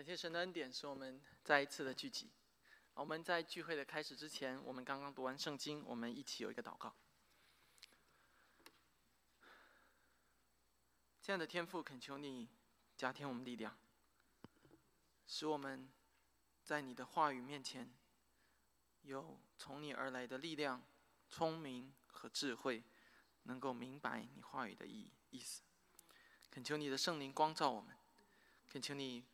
感谢神的恩典，使我们再一次的聚集。我们在聚会的开始之前，我们刚刚读完圣经，我们一起有一个祷告。亲爱的天父，恳求你加添我们力量，使我们在你的话语面前有从你而来的力量、聪明和智慧，能够明白你话语的意意思。恳求你的圣灵光照我们，恳求你。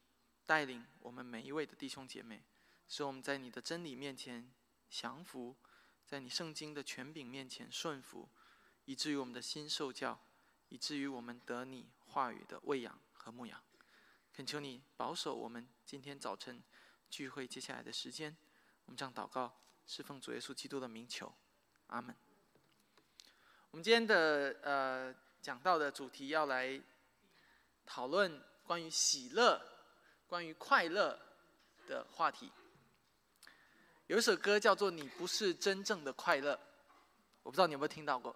带领我们每一位的弟兄姐妹，使我们在你的真理面前降服，在你圣经的权柄面前顺服，以至于我们的心受教，以至于我们得你话语的喂养和牧养。恳求你保守我们今天早晨聚会接下来的时间。我们这样祷告，侍奉主耶稣基督的名求，阿门。我们今天的呃讲到的主题要来讨论关于喜乐。关于快乐的话题，有一首歌叫做《你不是真正的快乐》，我不知道你有没有听到过。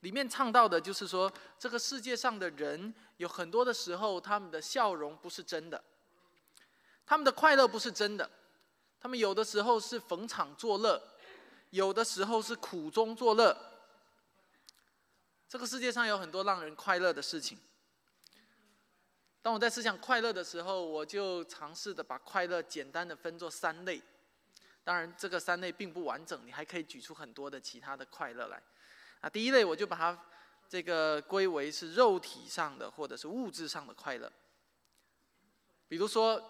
里面唱到的就是说，这个世界上的人有很多的时候，他们的笑容不是真的，他们的快乐不是真的，他们有的时候是逢场作乐，有的时候是苦中作乐。这个世界上有很多让人快乐的事情。当我在思想快乐的时候，我就尝试的把快乐简单的分作三类。当然，这个三类并不完整，你还可以举出很多的其他的快乐来。啊，第一类我就把它这个归为是肉体上的或者是物质上的快乐。比如说，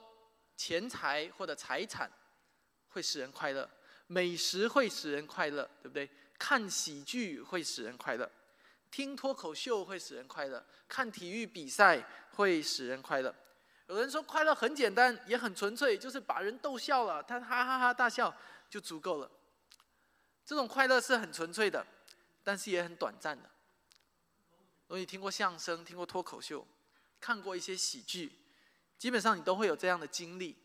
钱财或者财产会使人快乐，美食会使人快乐，对不对？看喜剧会使人快乐。听脱口秀会使人快乐，看体育比赛会使人快乐。有人说快乐很简单，也很纯粹，就是把人逗笑了，他哈哈哈大笑就足够了。这种快乐是很纯粹的，但是也很短暂的。如果你听过相声，听过脱口秀，看过一些喜剧，基本上你都会有这样的经历，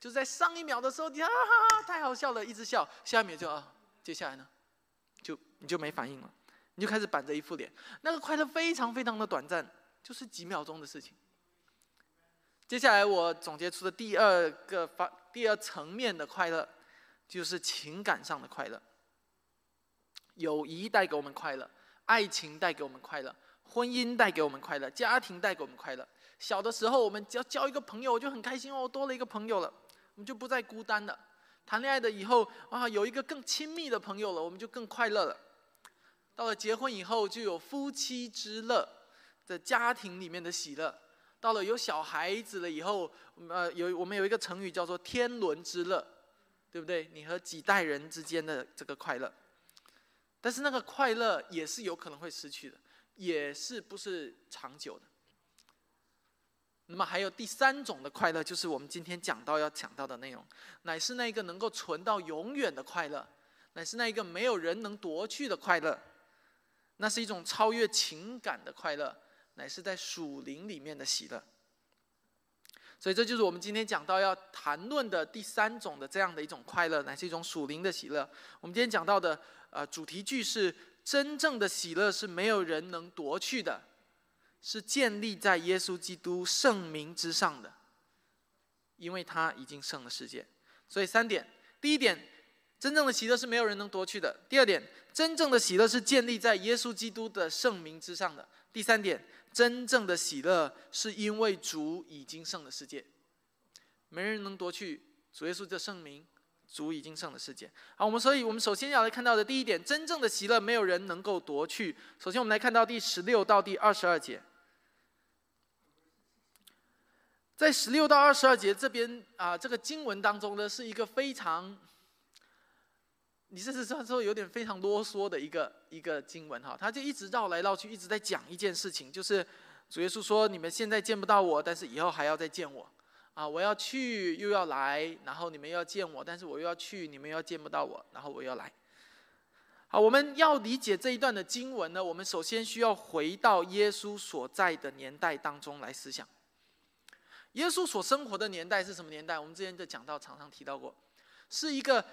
就在上一秒的时候，你哈哈哈太好笑了，一直笑，下一秒就啊，接下来呢，就你就没反应了。你就开始板着一副脸，那个快乐非常非常的短暂，就是几秒钟的事情。接下来我总结出的第二个发第二层面的快乐，就是情感上的快乐。友谊带给我们快乐，爱情带给我们快乐，婚姻带给我们快乐，家庭带给我们快乐。小的时候，我们只要交一个朋友，我就很开心哦，多了一个朋友了，我们就不再孤单了。谈恋爱的以后啊，有一个更亲密的朋友了，我们就更快乐了。到了结婚以后，就有夫妻之乐，在家庭里面的喜乐。到了有小孩子了以后，呃，有我们有一个成语叫做“天伦之乐”，对不对？你和几代人之间的这个快乐，但是那个快乐也是有可能会失去的，也是不是长久的。那么还有第三种的快乐，就是我们今天讲到要讲到的内容，乃是那个能够存到永远的快乐，乃是那一个没有人能夺去的快乐。那是一种超越情感的快乐，乃是在属灵里面的喜乐。所以这就是我们今天讲到要谈论的第三种的这样的一种快乐，乃是一种属灵的喜乐。我们今天讲到的呃主题句是：真正的喜乐是没有人能夺去的，是建立在耶稣基督圣名之上的，因为他已经胜了世界。所以三点，第一点。真正的喜乐是没有人能夺去的。第二点，真正的喜乐是建立在耶稣基督的圣名之上的。第三点，真正的喜乐是因为主已经胜了世界，没人能夺去主耶稣的圣名，主已经胜了世界。好，我们所以，我们首先要来看到的第一点，真正的喜乐没有人能够夺去。首先，我们来看到第十六到第二十二节，在十六到二十二节这边啊，这个经文当中呢，是一个非常。你这是说有点非常啰嗦的一个一个经文哈，他就一直绕来绕去，一直在讲一件事情，就是主耶稣说：“你们现在见不到我，但是以后还要再见我，啊，我要去又要来，然后你们要见我，但是我又要去，你们又要见不到我，然后我要来。”好，我们要理解这一段的经文呢，我们首先需要回到耶稣所在的年代当中来思想。耶稣所生活的年代是什么年代？我们之前在讲到常常提到过，是一个。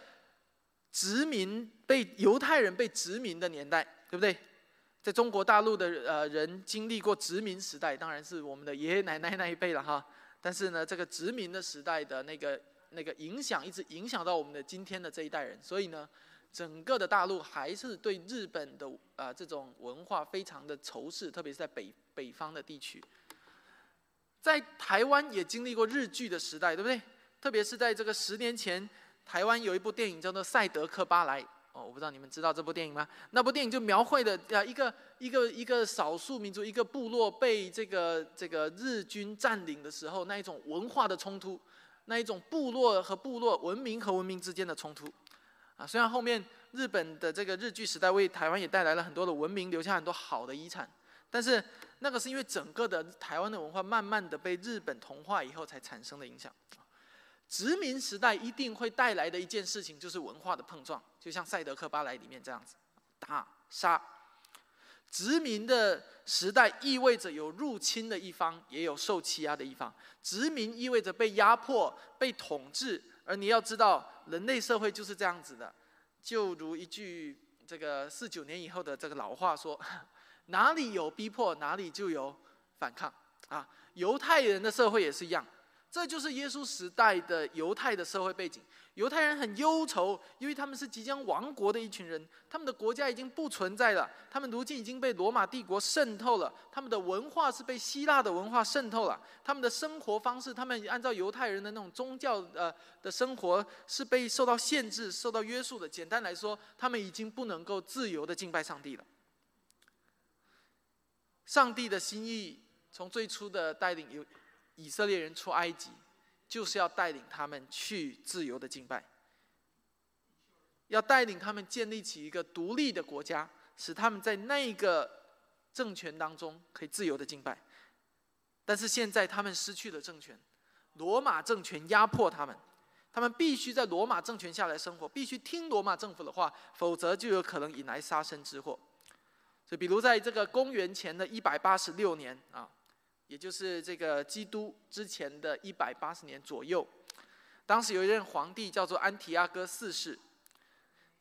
殖民被犹太人被殖民的年代，对不对？在中国大陆的呃人经历过殖民时代，当然是我们的爷爷奶奶那一辈了哈。但是呢，这个殖民的时代的那个那个影响，一直影响到我们的今天的这一代人，所以呢，整个的大陆还是对日本的啊这种文化非常的仇视，特别是在北北方的地区。在台湾也经历过日剧的时代，对不对？特别是在这个十年前，台湾有一部电影叫做《赛德克巴莱》。哦，我不知道你们知道这部电影吗？那部电影就描绘的啊，一个一个一个少数民族、一个部落被这个这个日军占领的时候，那一种文化的冲突，那一种部落和部落、文明和文明之间的冲突。啊，虽然后面日本的这个日据时代为台湾也带来了很多的文明，留下很多好的遗产，但是那个是因为整个的台湾的文化慢慢的被日本同化以后才产生的影响。殖民时代一定会带来的一件事情就是文化的碰撞，就像《赛德克巴莱》里面这样子，打杀。殖民的时代意味着有入侵的一方，也有受欺压的一方。殖民意味着被压迫、被统治，而你要知道，人类社会就是这样子的。就如一句这个四九年以后的这个老话说：“ 哪里有逼迫，哪里就有反抗。”啊，犹太人的社会也是一样。这就是耶稣时代的犹太的社会背景。犹太人很忧愁，因为他们是即将亡国的一群人，他们的国家已经不存在了，他们如今已经被罗马帝国渗透了，他们的文化是被希腊的文化渗透了，他们的生活方式，他们按照犹太人的那种宗教呃的生活是被受到限制、受到约束的。简单来说，他们已经不能够自由的敬拜上帝了。上帝的心意从最初的带领有。以色列人出埃及，就是要带领他们去自由的敬拜，要带领他们建立起一个独立的国家，使他们在那个政权当中可以自由的敬拜。但是现在他们失去了政权，罗马政权压迫他们，他们必须在罗马政权下来生活，必须听罗马政府的话，否则就有可能引来杀身之祸。就比如在这个公元前的一百八十六年啊。也就是这个基督之前的一百八十年左右，当时有一任皇帝叫做安提阿哥四世，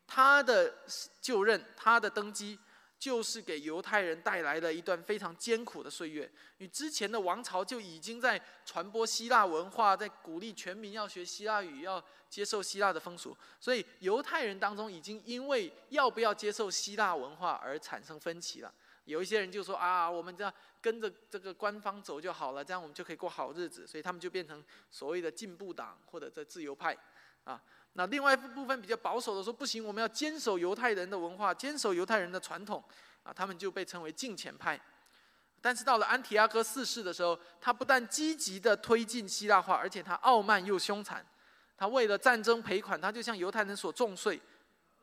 他的就任，他的登基，就是给犹太人带来了一段非常艰苦的岁月。与之前的王朝就已经在传播希腊文化，在鼓励全民要学希腊语，要接受希腊的风俗，所以犹太人当中已经因为要不要接受希腊文化而产生分歧了。有一些人就说啊，我们这样跟着这个官方走就好了，这样我们就可以过好日子，所以他们就变成所谓的进步党或者这自由派，啊，那另外一部分比较保守的说不行，我们要坚守犹太人的文化，坚守犹太人的传统，啊，他们就被称为敬虔派。但是到了安提阿哥四世的时候，他不但积极的推进希腊化，而且他傲慢又凶残，他为了战争赔款，他就向犹太人所重税。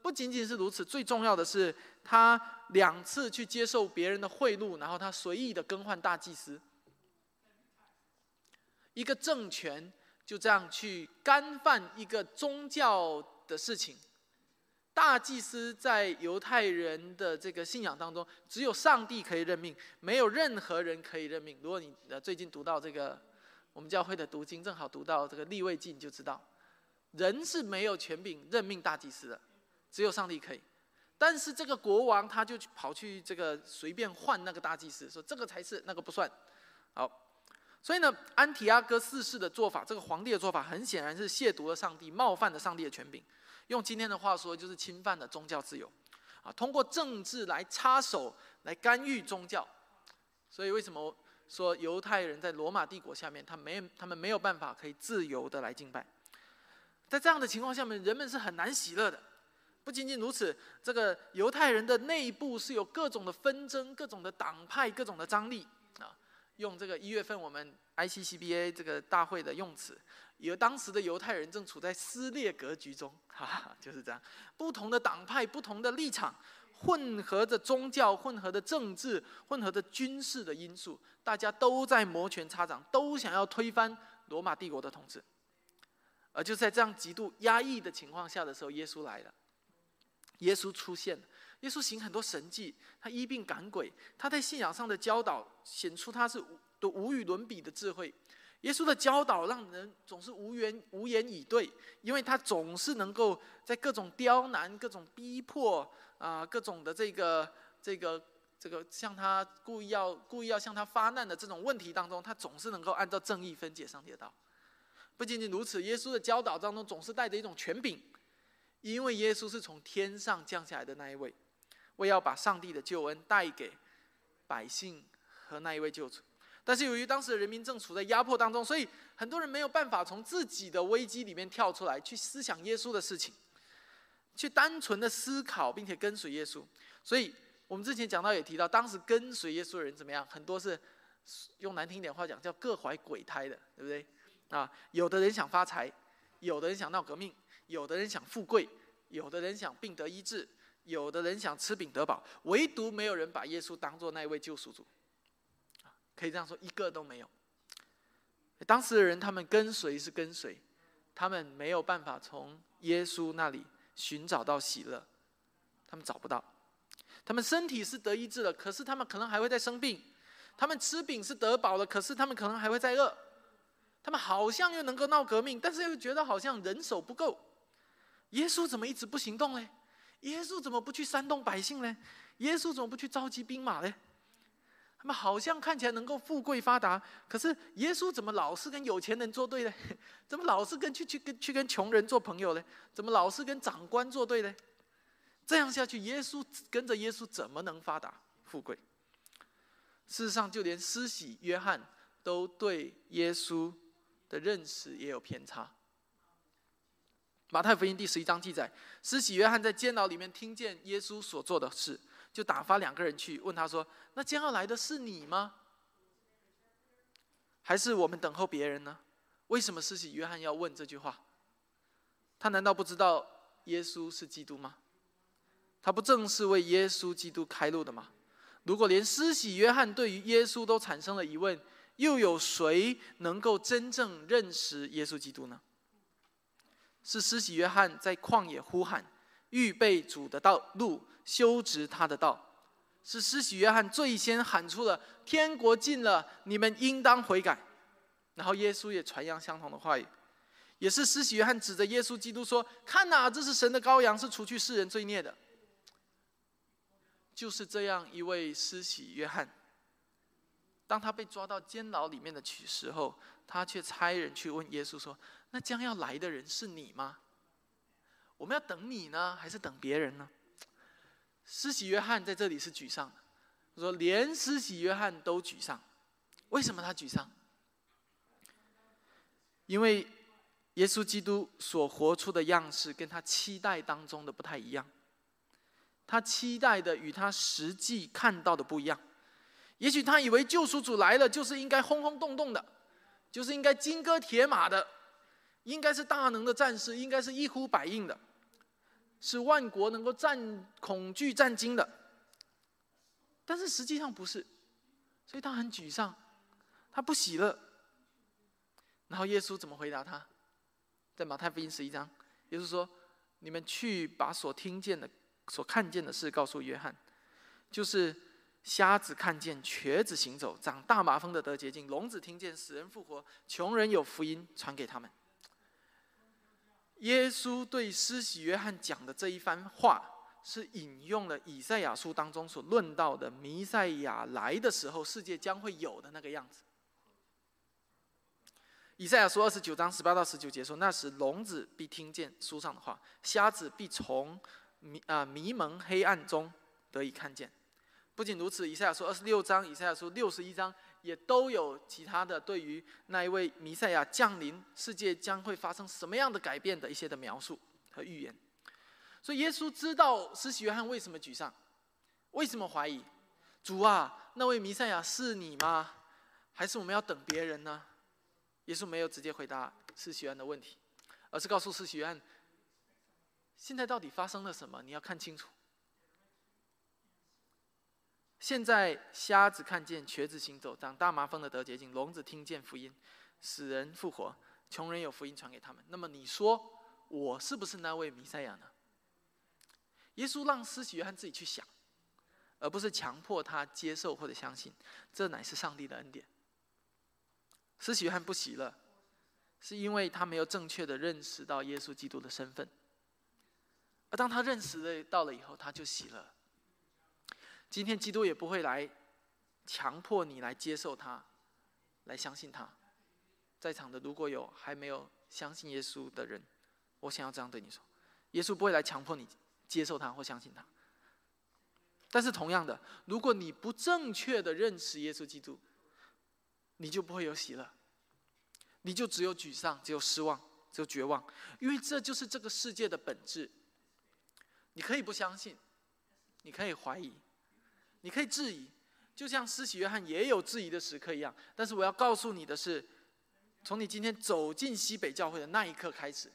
不仅仅是如此，最重要的是，他两次去接受别人的贿赂，然后他随意的更换大祭司，一个政权就这样去干犯一个宗教的事情。大祭司在犹太人的这个信仰当中，只有上帝可以任命，没有任何人可以任命。如果你呃最近读到这个我们教会的读经，正好读到这个立位记，你就知道，人是没有权柄任命大祭司的。只有上帝可以，但是这个国王他就跑去这个随便换那个大祭司，说这个才是，那个不算。好，所以呢，安提阿哥四世的做法，这个皇帝的做法，很显然是亵渎了上帝，冒犯了上帝的权柄。用今天的话说，就是侵犯了宗教自由。啊，通过政治来插手，来干预宗教。所以为什么说犹太人在罗马帝国下面，他没他们没有办法可以自由的来敬拜？在这样的情况下面，人们是很难喜乐的。不仅仅如此，这个犹太人的内部是有各种的纷争、各种的党派、各种的张力啊。用这个一月份我们 ICCBA 这个大会的用词，有当时的犹太人正处在撕裂格局中，哈哈，就是这样。不同的党派、不同的立场，混合着宗教、混合的政治、混合着军事的因素，大家都在摩拳擦掌，都想要推翻罗马帝国的统治。而就在这样极度压抑的情况下的时候，耶稣来了。耶稣出现，耶稣行很多神迹，他医病赶鬼，他在信仰上的教导显出他是无无与伦比的智慧。耶稣的教导让人总是无言无言以对，因为他总是能够在各种刁难、各种逼迫啊、各种的这个这个这个向他故意要故意要向他发难的这种问题当中，他总是能够按照正义分解上帝的道。不仅仅如此，耶稣的教导当中总是带着一种权柄，因为耶稣是从天上降下来的那一位，为要把上帝的救恩带给百姓和那一位救主。但是由于当时的人民正处在压迫当中，所以很多人没有办法从自己的危机里面跳出来，去思想耶稣的事情，去单纯的思考并且跟随耶稣。所以我们之前讲到也提到，当时跟随耶稣的人怎么样？很多是用难听点话讲，叫各怀鬼胎的，对不对？啊，有的人想发财，有的人想闹革命，有的人想富贵，有的人想病得医治，有的人想吃饼得饱，唯独没有人把耶稣当做那位救赎主。可以这样说，一个都没有。当时的人，他们跟随是跟随，他们没有办法从耶稣那里寻找到喜乐，他们找不到。他们身体是得医治了，可是他们可能还会再生病；他们吃饼是得饱了，可是他们可能还会再饿。他们好像又能够闹革命，但是又觉得好像人手不够。耶稣怎么一直不行动呢？耶稣怎么不去煽动百姓呢？耶稣怎么不去召集兵马呢？他们好像看起来能够富贵发达，可是耶稣怎么老是跟有钱人作对呢？怎么老是跟去去跟去跟穷人做朋友呢？怎么老是跟长官作对呢？这样下去，耶稣跟着耶稣怎么能发达富贵？事实上，就连施洗约翰都对耶稣。的认识也有偏差。马太福音第十一章记载，施洗约翰在监牢里面听见耶稣所做的事，就打发两个人去问他说：“那将要来的是你吗？还是我们等候别人呢？”为什么施洗约翰要问这句话？他难道不知道耶稣是基督吗？他不正是为耶稣基督开路的吗？如果连施洗约翰对于耶稣都产生了疑问，又有谁能够真正认识耶稣基督呢？是施洗约翰在旷野呼喊，预备主的道路，修直他的道。是施洗约翰最先喊出了“天国近了，你们应当悔改”。然后耶稣也传扬相同的话语。也是施洗约翰指着耶稣基督说：“看哪，这是神的羔羊，是除去世人罪孽的。”就是这样一位施洗约翰。当他被抓到监牢里面的时候，他却差人去问耶稣说：“那将要来的人是你吗？我们要等你呢，还是等别人呢？”施洗约翰在这里是沮丧的，他说连施洗约翰都沮丧，为什么他沮丧？因为耶稣基督所活出的样式跟他期待当中的不太一样，他期待的与他实际看到的不一样。也许他以为救赎主来了就是应该轰轰动动的，就是应该金戈铁马的，应该是大能的战士，应该是一呼百应的，是万国能够战恐惧战惊的。但是实际上不是，所以他很沮丧，他不喜乐。然后耶稣怎么回答他？在马太福音十一章，耶稣说：“你们去把所听见的、所看见的事告诉约翰，就是。”瞎子看见，瘸子行走，长大麻风的得洁净，聋子听见，死人复活，穷人有福音传给他们。耶稣对施洗约翰讲的这一番话，是引用了以赛亚书当中所论到的弥赛亚来的时候，世界将会有的那个样子。以赛亚书二十九章十八到十九节说：“那时聋子必听见书上的话，瞎子必从迷啊迷蒙黑暗中得以看见。”不仅如此，以赛亚书二十六章、以赛亚书六十一章也都有其他的对于那一位弥赛亚降临、世界将会发生什么样的改变的一些的描述和预言。所以耶稣知道施洗约翰为什么沮丧，为什么怀疑？主啊，那位弥赛亚是你吗？还是我们要等别人呢？耶稣没有直接回答施洗约翰的问题，而是告诉施洗约翰：现在到底发生了什么？你要看清楚。现在瞎子看见，瘸子行走，长大麻风的得洁净，聋子听见福音，死人复活，穷人有福音传给他们。那么你说，我是不是那位弥赛亚呢？耶稣让施洗约翰自己去想，而不是强迫他接受或者相信，这乃是上帝的恩典。施洗约翰不喜乐，是因为他没有正确的认识到耶稣基督的身份，而当他认识了到了以后，他就喜乐。今天基督也不会来强迫你来接受他，来相信他。在场的如果有还没有相信耶稣的人，我想要这样对你说：耶稣不会来强迫你接受他或相信他。但是同样的，如果你不正确的认识耶稣基督，你就不会有喜乐，你就只有沮丧，只有失望，只有绝望，因为这就是这个世界的本质。你可以不相信，你可以怀疑，你可以质疑，就像施洗约翰也有质疑的时刻一样。但是我要告诉你的是，从你今天走进西北教会的那一刻开始，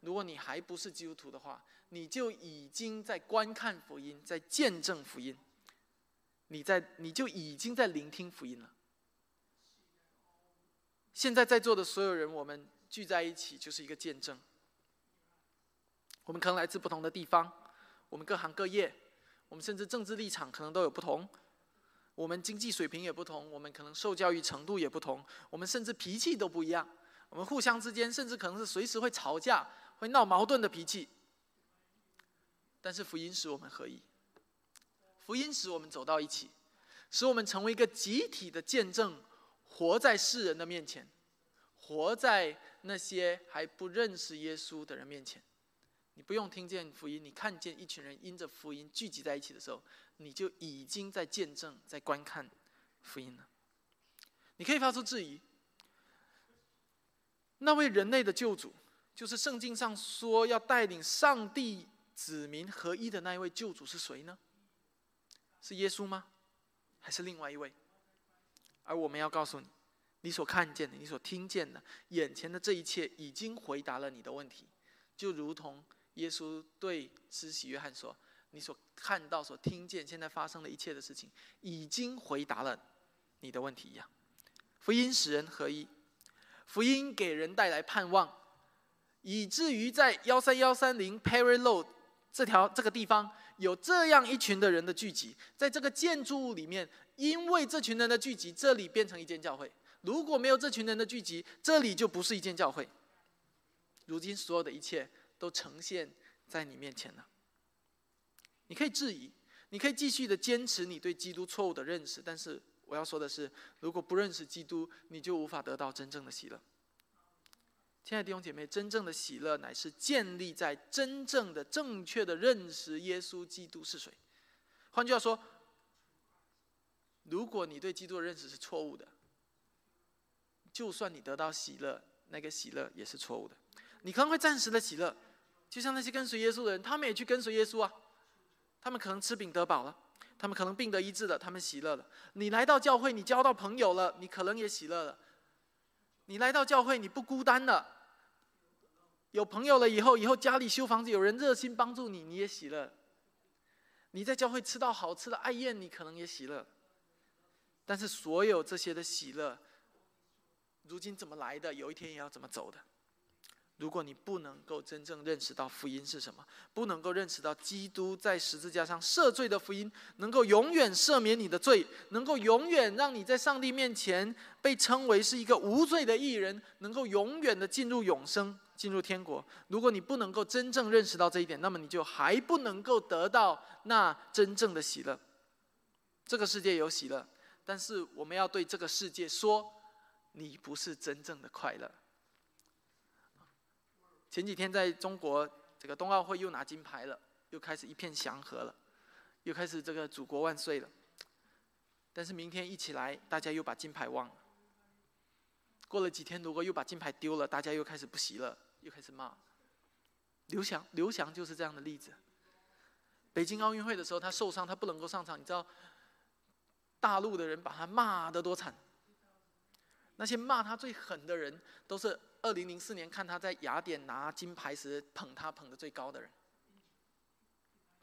如果你还不是基督徒的话，你就已经在观看福音，在见证福音，你在你就已经在聆听福音了。现在在座的所有人，我们聚在一起就是一个见证。我们可能来自不同的地方，我们各行各业，我们甚至政治立场可能都有不同，我们经济水平也不同，我们可能受教育程度也不同，我们甚至脾气都不一样，我们互相之间甚至可能是随时会吵架、会闹矛盾的脾气。但是福音使我们合一，福音使我们走到一起，使我们成为一个集体的见证，活在世人的面前，活在那些还不认识耶稣的人面前。你不用听见福音，你看见一群人因着福音聚集在一起的时候，你就已经在见证、在观看福音了。你可以发出质疑：那位人类的救主，就是圣经上说要带领上帝子民合一的那一位救主是谁呢？是耶稣吗？还是另外一位？而我们要告诉你，你所看见的、你所听见的、眼前的这一切，已经回答了你的问题，就如同。耶稣对施洗约翰说：“你所看到、所听见、现在发生的一切的事情，已经回答了你的问题一样。福音使人合一，福音给人带来盼望，以至于在幺三幺三零 Perry Road 这条这个地方有这样一群的人的聚集，在这个建筑物里面，因为这群人的聚集，这里变成一间教会。如果没有这群人的聚集，这里就不是一间教会。如今所有的一切。”都呈现在你面前了。你可以质疑，你可以继续的坚持你对基督错误的认识，但是我要说的是，如果不认识基督，你就无法得到真正的喜乐。亲爱的弟兄姐妹，真正的喜乐乃是建立在真正的、正确的认识耶稣基督是谁。换句话说，如果你对基督的认识是错误的，就算你得到喜乐，那个喜乐也是错误的。你可能会暂时的喜乐。就像那些跟随耶稣的人，他们也去跟随耶稣啊。他们可能吃饼得饱了，他们可能病得医治了，他们喜乐了。你来到教会，你交到朋友了，你可能也喜乐了。你来到教会，你不孤单了，有朋友了以后，以后家里修房子，有人热心帮助你，你也喜乐。你在教会吃到好吃的爱宴，你可能也喜乐。但是所有这些的喜乐，如今怎么来的？有一天也要怎么走的？如果你不能够真正认识到福音是什么，不能够认识到基督在十字架上赦罪的福音，能够永远赦免你的罪，能够永远让你在上帝面前被称为是一个无罪的艺人，能够永远的进入永生，进入天国。如果你不能够真正认识到这一点，那么你就还不能够得到那真正的喜乐。这个世界有喜乐，但是我们要对这个世界说，你不是真正的快乐。前几天在中国这个冬奥会又拿金牌了，又开始一片祥和了，又开始这个祖国万岁了。但是明天一起来，大家又把金牌忘了。过了几天，如果又把金牌丢了，大家又开始不喜了，又开始骂。刘翔，刘翔就是这样的例子。北京奥运会的时候，他受伤，他不能够上场，你知道，大陆的人把他骂得多惨。那些骂他最狠的人，都是。二零零四年看他在雅典拿金牌时捧他捧的最高的人，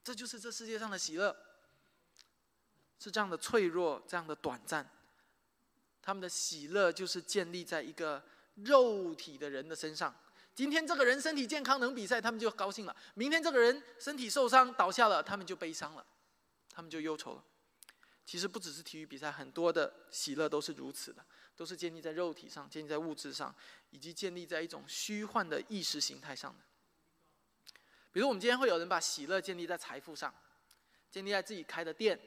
这就是这世界上的喜乐，是这样的脆弱，这样的短暂。他们的喜乐就是建立在一个肉体的人的身上。今天这个人身体健康能比赛，他们就高兴了；明天这个人身体受伤倒下了，他们就悲伤了，他们就忧愁了。其实不只是体育比赛，很多的喜乐都是如此的。都是建立在肉体上，建立在物质上，以及建立在一种虚幻的意识形态上的。比如，我们今天会有人把喜乐建立在财富上，建立在自己开的店，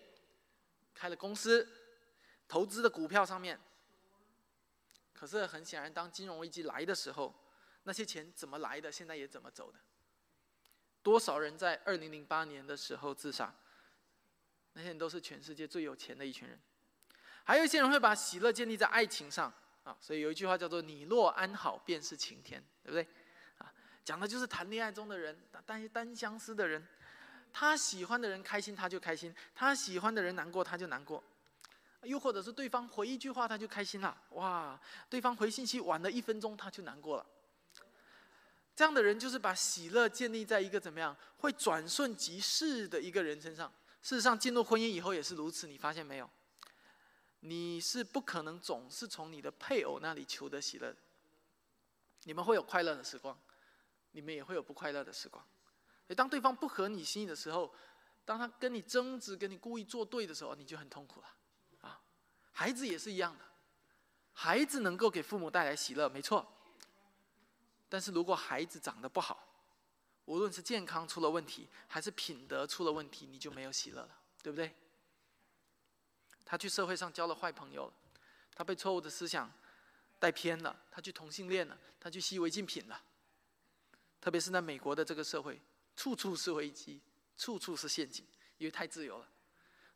开了公司，投资的股票上面。可是很显然，当金融危机来的时候，那些钱怎么来的，现在也怎么走的。多少人在二零零八年的时候自杀？那些人都是全世界最有钱的一群人。还有一些人会把喜乐建立在爱情上啊，所以有一句话叫做“你若安好，便是晴天”，对不对？啊，讲的就是谈恋爱中的人，单单相思的人，他喜欢的人开心他就开心，他喜欢的人难过他就难过，又或者是对方回一句话他就开心了，哇，对方回信息晚了一分钟他就难过了。这样的人就是把喜乐建立在一个怎么样会转瞬即逝的一个人身上。事实上，进入婚姻以后也是如此，你发现没有？你是不可能总是从你的配偶那里求得喜乐。你们会有快乐的时光，你们也会有不快乐的时光。当对方不合你心意的时候，当他跟你争执、跟你故意作对的时候，你就很痛苦了。啊，孩子也是一样的，孩子能够给父母带来喜乐，没错。但是如果孩子长得不好，无论是健康出了问题，还是品德出了问题，你就没有喜乐了，对不对？他去社会上交了坏朋友，他被错误的思想带偏了，他去同性恋了，他去吸违禁品了。特别是在美国的这个社会，处处是危机，处处是陷阱，因为太自由了。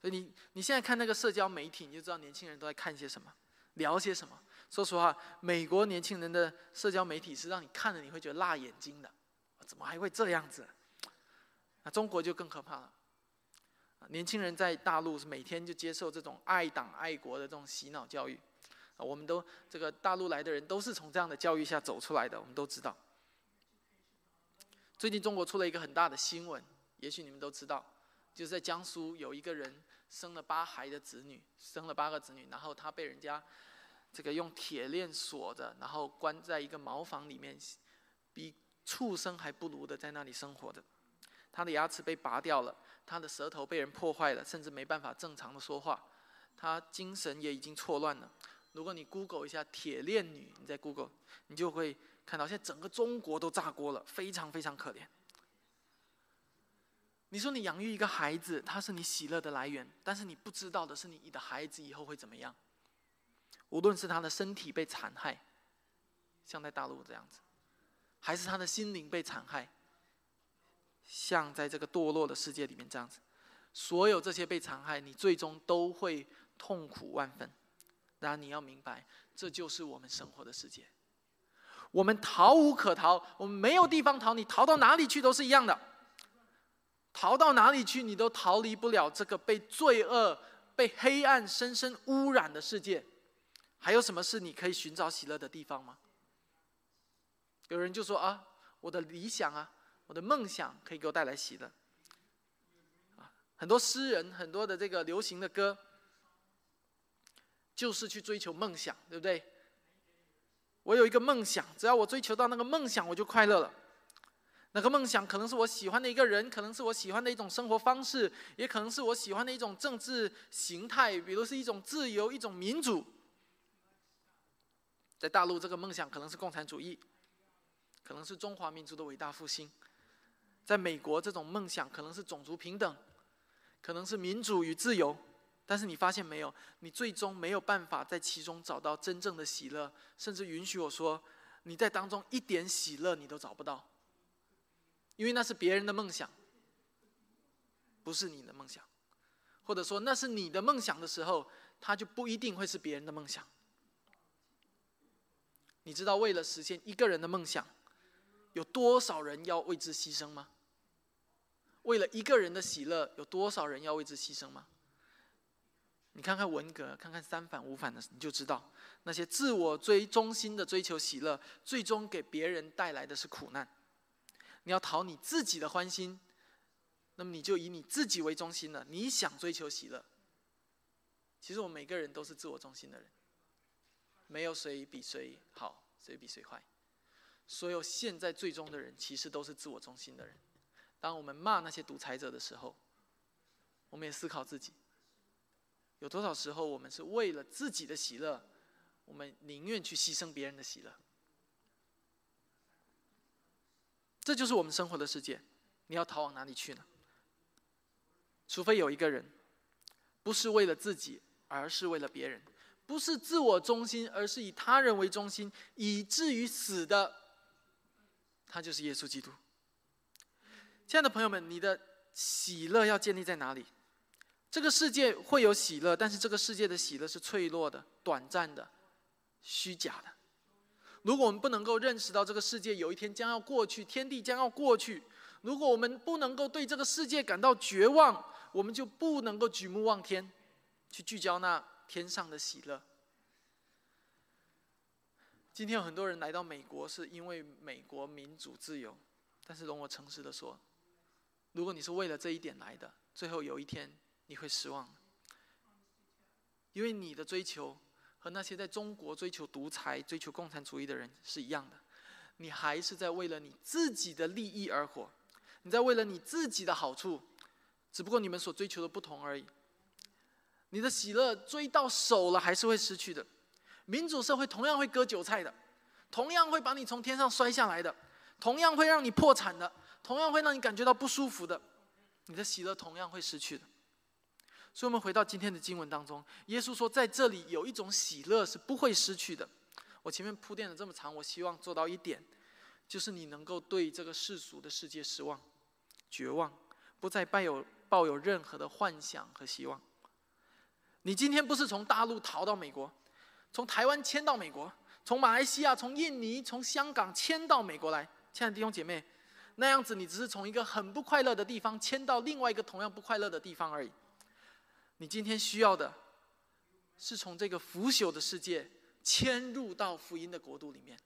所以你你现在看那个社交媒体，你就知道年轻人都在看些什么，聊些什么。说实话，美国年轻人的社交媒体是让你看了你会觉得辣眼睛的，怎么还会这样子？那中国就更可怕了。年轻人在大陆是每天就接受这种爱党爱国的这种洗脑教育，啊，我们都这个大陆来的人都是从这样的教育下走出来的，我们都知道。最近中国出了一个很大的新闻，也许你们都知道，就是在江苏有一个人生了八孩的子女，生了八个子女，然后他被人家。这个用铁链锁着，然后关在一个茅房里面，比畜生还不如的在那里生活的。他的牙齿被拔掉了，他的舌头被人破坏了，甚至没办法正常的说话。他精神也已经错乱了。如果你 Google 一下“铁链女”，你在 Google，你就会看到现在整个中国都炸锅了，非常非常可怜。你说你养育一个孩子，他是你喜乐的来源，但是你不知道的是，你的孩子以后会怎么样？无论是他的身体被残害，像在大陆这样子，还是他的心灵被残害，像在这个堕落的世界里面这样子，所有这些被残害，你最终都会痛苦万分。然而你要明白，这就是我们生活的世界。我们逃无可逃，我们没有地方逃，你逃到哪里去都是一样的。逃到哪里去，你都逃离不了这个被罪恶、被黑暗深深污染的世界。还有什么是你可以寻找喜乐的地方吗？有人就说啊，我的理想啊，我的梦想可以给我带来喜乐。啊，很多诗人，很多的这个流行的歌，就是去追求梦想，对不对？我有一个梦想，只要我追求到那个梦想，我就快乐了。那个梦想可能是我喜欢的一个人，可能是我喜欢的一种生活方式，也可能是我喜欢的一种政治形态，比如是一种自由，一种民主。在大陆，这个梦想可能是共产主义，可能是中华民族的伟大复兴；在美国，这种梦想可能是种族平等，可能是民主与自由。但是你发现没有，你最终没有办法在其中找到真正的喜乐，甚至允许我说，你在当中一点喜乐你都找不到，因为那是别人的梦想，不是你的梦想，或者说那是你的梦想的时候，它就不一定会是别人的梦想。你知道为了实现一个人的梦想，有多少人要为之牺牲吗？为了一个人的喜乐，有多少人要为之牺牲吗？你看看文革，看看三反五反的，你就知道那些自我追中心的追求喜乐，最终给别人带来的是苦难。你要讨你自己的欢心，那么你就以你自己为中心了。你想追求喜乐，其实我们每个人都是自我中心的人。没有谁比谁好，谁比谁坏。所有现在最终的人，其实都是自我中心的人。当我们骂那些独裁者的时候，我们也思考自己：有多少时候我们是为了自己的喜乐，我们宁愿去牺牲别人的喜乐？这就是我们生活的世界。你要逃往哪里去呢？除非有一个人不是为了自己，而是为了别人；不是自我中心，而是以他人为中心，以至于死的，他就是耶稣基督。亲爱的朋友们，你的喜乐要建立在哪里？这个世界会有喜乐，但是这个世界的喜乐是脆弱的、短暂的、虚假的。如果我们不能够认识到这个世界有一天将要过去，天地将要过去；如果我们不能够对这个世界感到绝望，我们就不能够举目望天，去聚焦那天上的喜乐。今天有很多人来到美国，是因为美国民主自由，但是容我诚实的说，如果你是为了这一点来的，最后有一天你会失望，因为你的追求。和那些在中国追求独裁、追求共产主义的人是一样的，你还是在为了你自己的利益而活，你在为了你自己的好处，只不过你们所追求的不同而已。你的喜乐追到手了，还是会失去的。民主社会同样会割韭菜的，同样会把你从天上摔下来的，同样会让你破产的，同样会让你感觉到不舒服的，你的喜乐同样会失去的。所以，我们回到今天的经文当中，耶稣说，在这里有一种喜乐是不会失去的。我前面铺垫了这么长，我希望做到一点，就是你能够对这个世俗的世界失望、绝望，不再抱有抱有任何的幻想和希望。你今天不是从大陆逃到美国，从台湾迁到美国，从马来西亚、从印尼、从香港迁到美国来，亲爱的弟兄姐妹，那样子你只是从一个很不快乐的地方迁到另外一个同样不快乐的地方而已。你今天需要的，是从这个腐朽的世界迁入到福音的国度里面，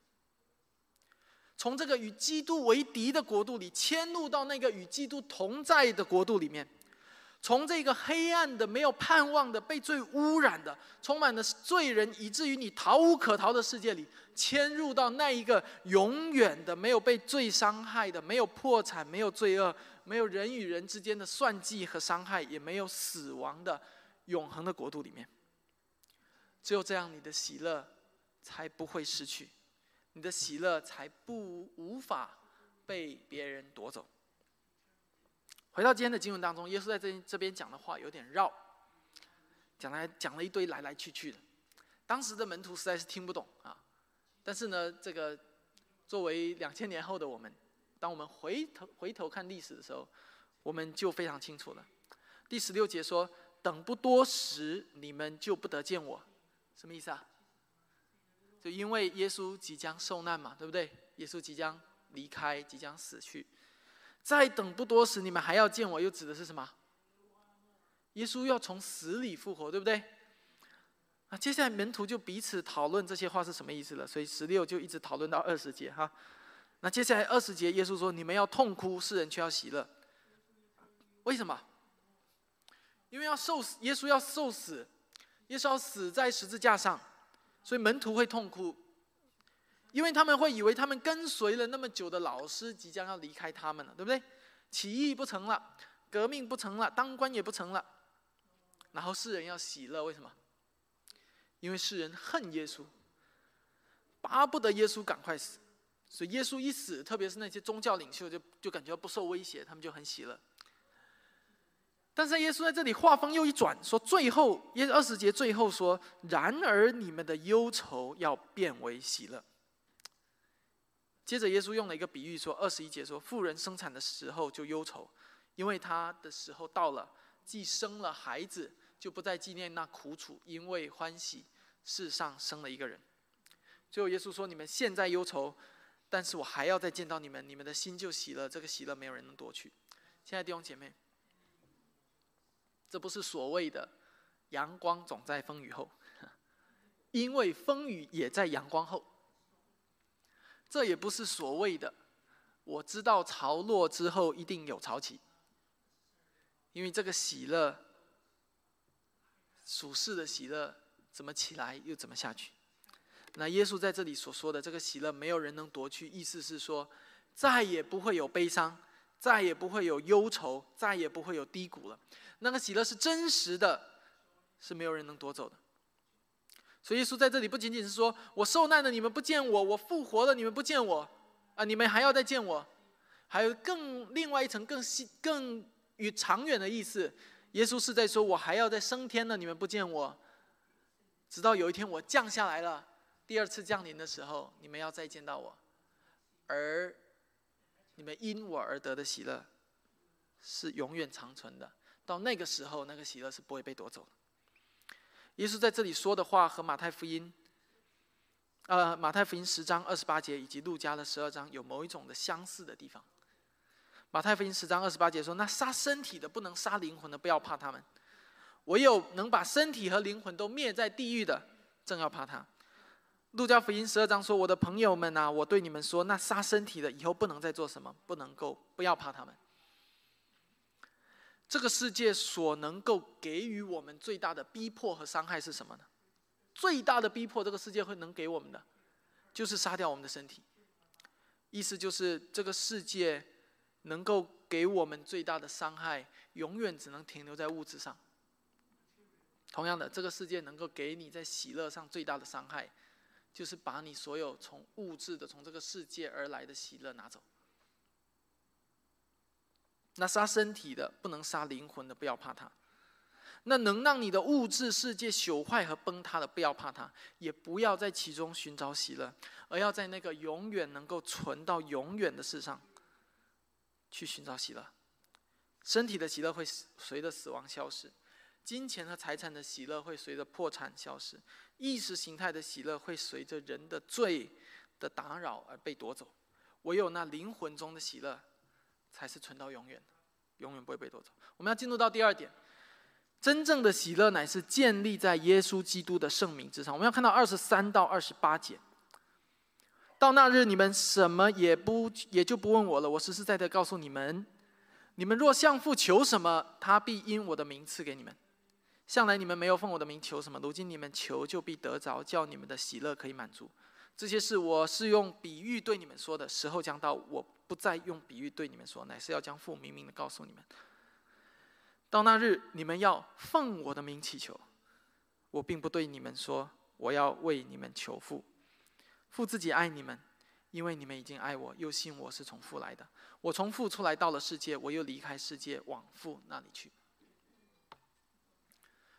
从这个与基督为敌的国度里迁入到那个与基督同在的国度里面，从这个黑暗的、没有盼望的、被罪污染的、充满了罪人，以至于你逃无可逃的世界里，迁入到那一个永远的、没有被罪伤害的、没有破产、没有罪恶。没有人与人之间的算计和伤害，也没有死亡的永恒的国度里面。只有这样，你的喜乐才不会失去，你的喜乐才不无法被别人夺走。回到今天的经文当中，耶稣在这这边讲的话有点绕，讲来讲了一堆来来去去的，当时的门徒实在是听不懂啊。但是呢，这个作为两千年后的我们。当我们回头回头看历史的时候，我们就非常清楚了。第十六节说：“等不多时，你们就不得见我。”什么意思啊？就因为耶稣即将受难嘛，对不对？耶稣即将离开，即将死去。再等不多时，你们还要见我，又指的是什么？耶稣要从死里复活，对不对？啊，接下来门徒就彼此讨论这些话是什么意思了。所以十六就一直讨论到二十节哈。那接下来二十节，耶稣说：“你们要痛哭，世人却要喜乐。为什么？因为要受死，耶稣要受死，耶稣要死在十字架上，所以门徒会痛哭，因为他们会以为他们跟随了那么久的老师即将要离开他们了，对不对？起义不成了，革命不成了，当官也不成了，然后世人要喜乐，为什么？因为世人恨耶稣，巴不得耶稣赶快死。”所以耶稣一死，特别是那些宗教领袖，就就感觉不受威胁，他们就很喜乐。但是耶稣在这里话锋又一转，说最后耶二十节最后说：“然而你们的忧愁要变为喜乐。”接着耶稣用了一个比喻说：“二十一节说，富人生产的时候就忧愁，因为他的时候到了，既生了孩子，就不再纪念那苦楚，因为欢喜世上生了一个人。”最后耶稣说：“你们现在忧愁。”但是我还要再见到你们，你们的心就喜乐，这个喜乐没有人能夺去。亲爱的弟兄姐妹，这不是所谓的阳光总在风雨后，因为风雨也在阳光后。这也不是所谓的我知道潮落之后一定有潮起，因为这个喜乐，属世的喜乐怎么起来又怎么下去。那耶稣在这里所说的这个喜乐，没有人能夺去。意思是说，再也不会有悲伤，再也不会有忧愁，再也不会有低谷了。那个喜乐是真实的，是没有人能夺走的。所以耶稣在这里不仅仅是说我受难了，你们不见我；我复活了，你们不见我。啊，你们还要再见我。还有更另外一层更细、更与长远的意思。耶稣是在说：“我还要再升天呢，你们不见我，直到有一天我降下来了，第二次降临的时候，你们要再见到我，而你们因我而得的喜乐，是永远长存的。到那个时候，那个喜乐是不会被夺走的。”耶稣在这里说的话和马太福音，呃，马太福音十章二十八节以及路加的十二章有某一种的相似的地方。马太福音十章二十八节说：“那杀身体的不能杀灵魂的，不要怕他们；唯有能把身体和灵魂都灭在地狱的，正要怕他。”路加福音十二章说：“我的朋友们呐，我对你们说，那杀身体的以后不能再做什么，不能够，不要怕他们。这个世界所能够给予我们最大的逼迫和伤害是什么呢？最大的逼迫，这个世界会能给我们的，就是杀掉我们的身体。意思就是这个世界。”能够给我们最大的伤害，永远只能停留在物质上。同样的，这个世界能够给你在喜乐上最大的伤害，就是把你所有从物质的、从这个世界而来的喜乐拿走。那杀身体的不能杀灵魂的，不要怕他；那能让你的物质世界朽坏和崩塌的，不要怕他，也不要在其中寻找喜乐，而要在那个永远能够存到永远的事上。去寻找喜乐，身体的喜乐会随着死亡消失，金钱和财产的喜乐会随着破产消失，意识形态的喜乐会随着人的罪的打扰而被夺走，唯有那灵魂中的喜乐，才是存到永远的，永远不会被夺走。我们要进入到第二点，真正的喜乐乃是建立在耶稣基督的圣名之上。我们要看到二十三到二十八节。到那日，你们什么也不也就不问我了。我实实在在告诉你们：你们若向父求什么，他必因我的名赐给你们。向来你们没有奉我的名求什么，如今你们求就必得着，叫你们的喜乐可以满足。这些事我是用比喻对你们说的，时候将到，我不再用比喻对你们说，乃是要将父明明的告诉你们。到那日，你们要奉我的名祈求，我并不对你们说我要为你们求父。父自己爱你们，因为你们已经爱我，又信我是从父来的。我从父出来到了世界，我又离开世界往父那里去。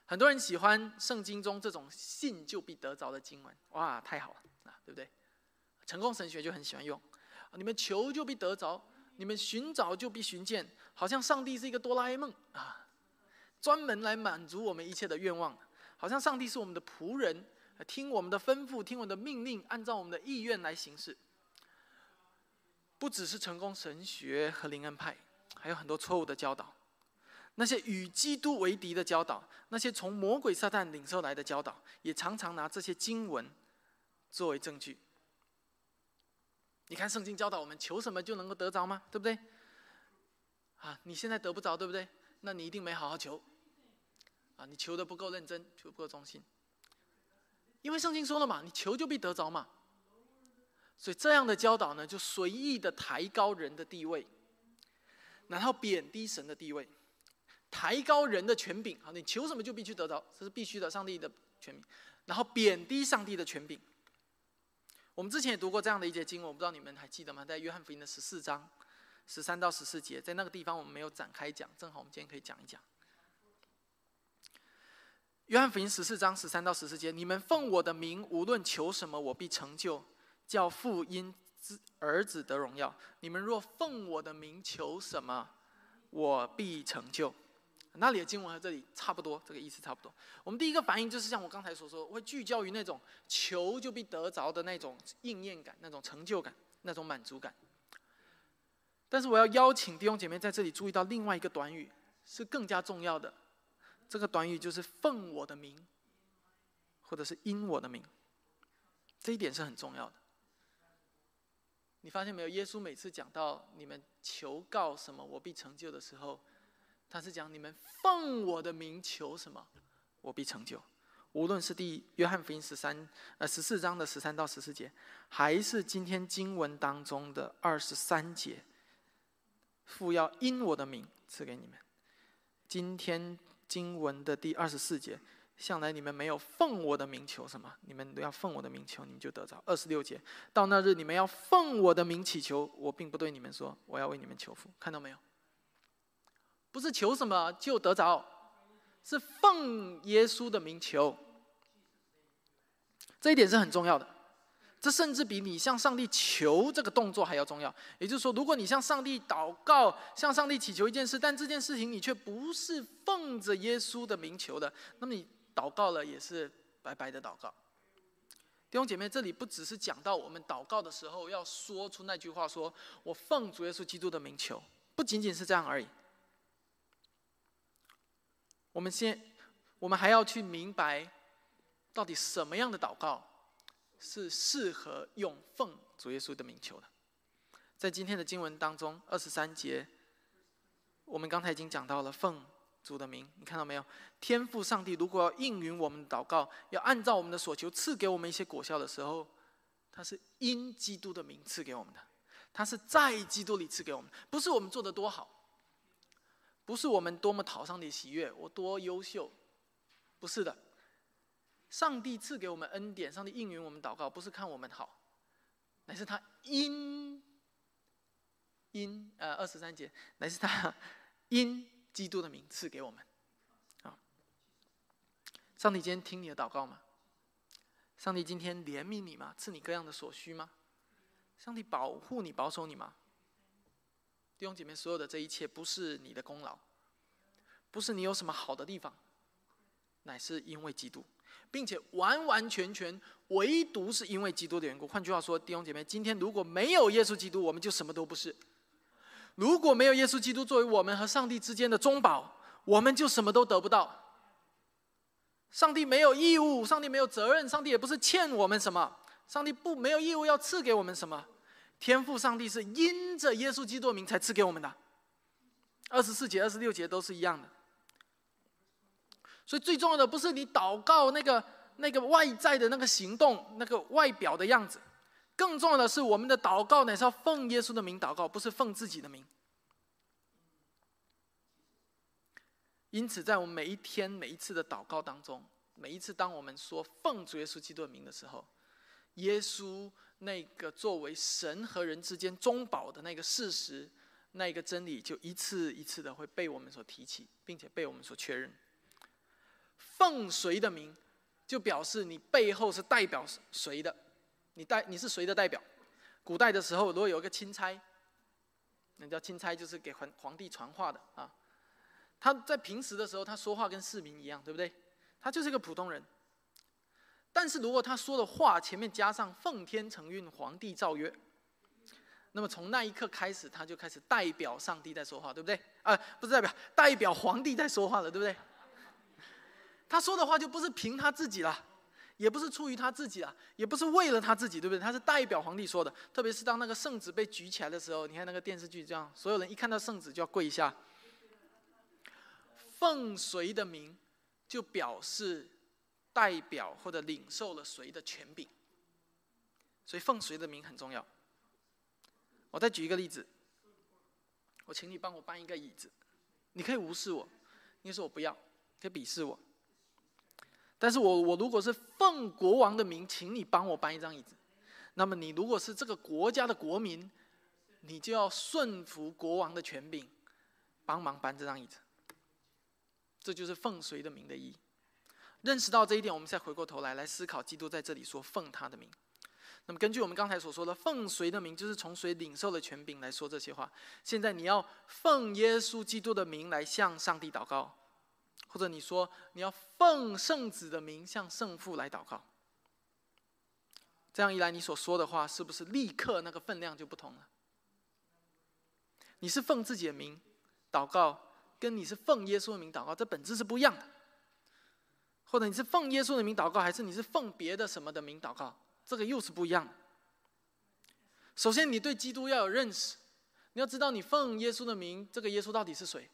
很多人喜欢圣经中这种信就必得着的经文，哇，太好了啊，对不对？成功神学就很喜欢用，你们求就必得着，你们寻找就必寻见，好像上帝是一个哆啦 A 梦啊，专门来满足我们一切的愿望，好像上帝是我们的仆人。听我们的吩咐，听我们的命令，按照我们的意愿来行事。不只是成功神学和灵恩派，还有很多错误的教导。那些与基督为敌的教导，那些从魔鬼撒旦领受来的教导，也常常拿这些经文作为证据。你看圣经教导我们求什么就能够得着吗？对不对？啊，你现在得不着，对不对？那你一定没好好求。啊，你求的不够认真，求不够忠心。因为圣经说了嘛，你求就必得着嘛，所以这样的教导呢，就随意的抬高人的地位，然后贬低神的地位，抬高人的权柄，好，你求什么就必须得着，这是必须的，上帝的权柄，然后贬低上帝的权柄。我们之前也读过这样的一节经文，我不知道你们还记得吗？在约翰福音的十四章十三到十四节，在那个地方我们没有展开讲，正好我们今天可以讲一讲。约翰福音十四章十三到十四节：你们奉我的名，无论求什么，我必成就，叫父因子儿子得荣耀。你们若奉我的名求什么，我必成就。那里的经文和这里差不多，这个意思差不多。我们第一个反应就是像我刚才所说，会聚焦于那种求就必得着的那种应验感、那种成就感、那种满足感。但是我要邀请弟兄姐妹在这里注意到另外一个短语，是更加重要的。这个短语就是奉我的名，或者是因我的名，这一点是很重要的。你发现没有？耶稣每次讲到你们求告什么，我必成就的时候，他是讲你们奉我的名求什么，我必成就。无论是第约翰福音十三呃十四章的十三到十四节，还是今天经文当中的二十三节，父要因我的名赐给你们。今天。经文的第二十四节，向来你们没有奉我的名求什么，你们都要奉我的名求，你们就得着。二十六节，到那日你们要奉我的名祈求，我并不对你们说我要为你们求福，看到没有？不是求什么就得着，是奉耶稣的名求。这一点是很重要的，这甚至比你向上帝求这个动作还要重要。也就是说，如果你向上帝祷告，向上帝祈求一件事，但这件事情你却不是奉着耶稣的名求的，那么你祷告了也是白白的祷告。弟兄姐妹，这里不只是讲到我们祷告的时候要说出那句话，说我奉主耶稣基督的名求，不仅仅是这样而已。我们先，我们还要去明白。到底什么样的祷告是适合用奉主耶稣的名求的？在今天的经文当中，二十三节，我们刚才已经讲到了奉主的名，你看到没有？天父上帝如果要应允我们的祷告，要按照我们的所求赐给我们一些果效的时候，他是因基督的名赐给我们的，他是在基督里赐给我们，不是我们做的多好，不是我们多么讨上帝喜悦，我多优秀，不是的。上帝赐给我们恩典，上帝应允我们祷告，不是看我们好，乃是他因因呃二十三节，乃是他因基督的名赐给我们。啊，上帝今天听你的祷告吗？上帝今天怜悯你吗？赐你各样的所需吗？上帝保护你、保守你吗？弟兄姐妹，所有的这一切不是你的功劳，不是你有什么好的地方，乃是因为基督。并且完完全全，唯独是因为基督的缘故。换句话说，弟兄姐妹，今天如果没有耶稣基督，我们就什么都不是；如果没有耶稣基督作为我们和上帝之间的中保，我们就什么都得不到。上帝没有义务，上帝没有责任，上帝也不是欠我们什么，上帝不没有义务要赐给我们什么。天赋上帝是因着耶稣基督的名才赐给我们的。二十四节、二十六节都是一样的。所以最重要的不是你祷告那个那个外在的那个行动那个外表的样子，更重要的是我们的祷告乃是要奉耶稣的名祷告，不是奉自己的名。因此，在我们每一天每一次的祷告当中，每一次当我们说奉主耶稣基督的名的时候，耶稣那个作为神和人之间中保的那个事实，那个真理，就一次一次的会被我们所提起，并且被我们所确认。奉谁的名，就表示你背后是代表谁的，你代你是谁的代表？古代的时候，如果有一个钦差，那叫钦差，就是给皇皇帝传话的啊。他在平时的时候，他说话跟市民一样，对不对？他就是个普通人。但是如果他说的话前面加上“奉天承运，皇帝诏曰”，那么从那一刻开始，他就开始代表上帝在说话，对不对？啊，不是代表代表皇帝在说话了，对不对？他说的话就不是凭他自己了，也不是出于他自己了，也不是为了他自己，对不对？他是代表皇帝说的。特别是当那个圣旨被举起来的时候，你看那个电视剧这样，所有人一看到圣旨就要跪下。奉谁的名，就表示代表或者领受了谁的权柄。所以奉谁的名很重要。我再举一个例子，我请你帮我搬一个椅子，你可以无视我，你说我不要，可以鄙视我。但是我我如果是奉国王的名，请你帮我搬一张椅子，那么你如果是这个国家的国民，你就要顺服国王的权柄，帮忙搬这张椅子。这就是奉谁的名的意义。认识到这一点，我们再回过头来来思考，基督在这里说奉他的名。那么根据我们刚才所说的，奉谁的名，就是从谁领受的权柄来说这些话。现在你要奉耶稣基督的名来向上帝祷告。或者你说你要奉圣子的名向圣父来祷告，这样一来，你所说的话是不是立刻那个分量就不同了？你是奉自己的名祷告，跟你是奉耶稣的名祷告，这本质是不一样的。或者你是奉耶稣的名祷告，还是你是奉别的什么的名祷告，这个又是不一样。首先，你对基督要有认识，你要知道你奉耶稣的名，这个耶稣到底是谁？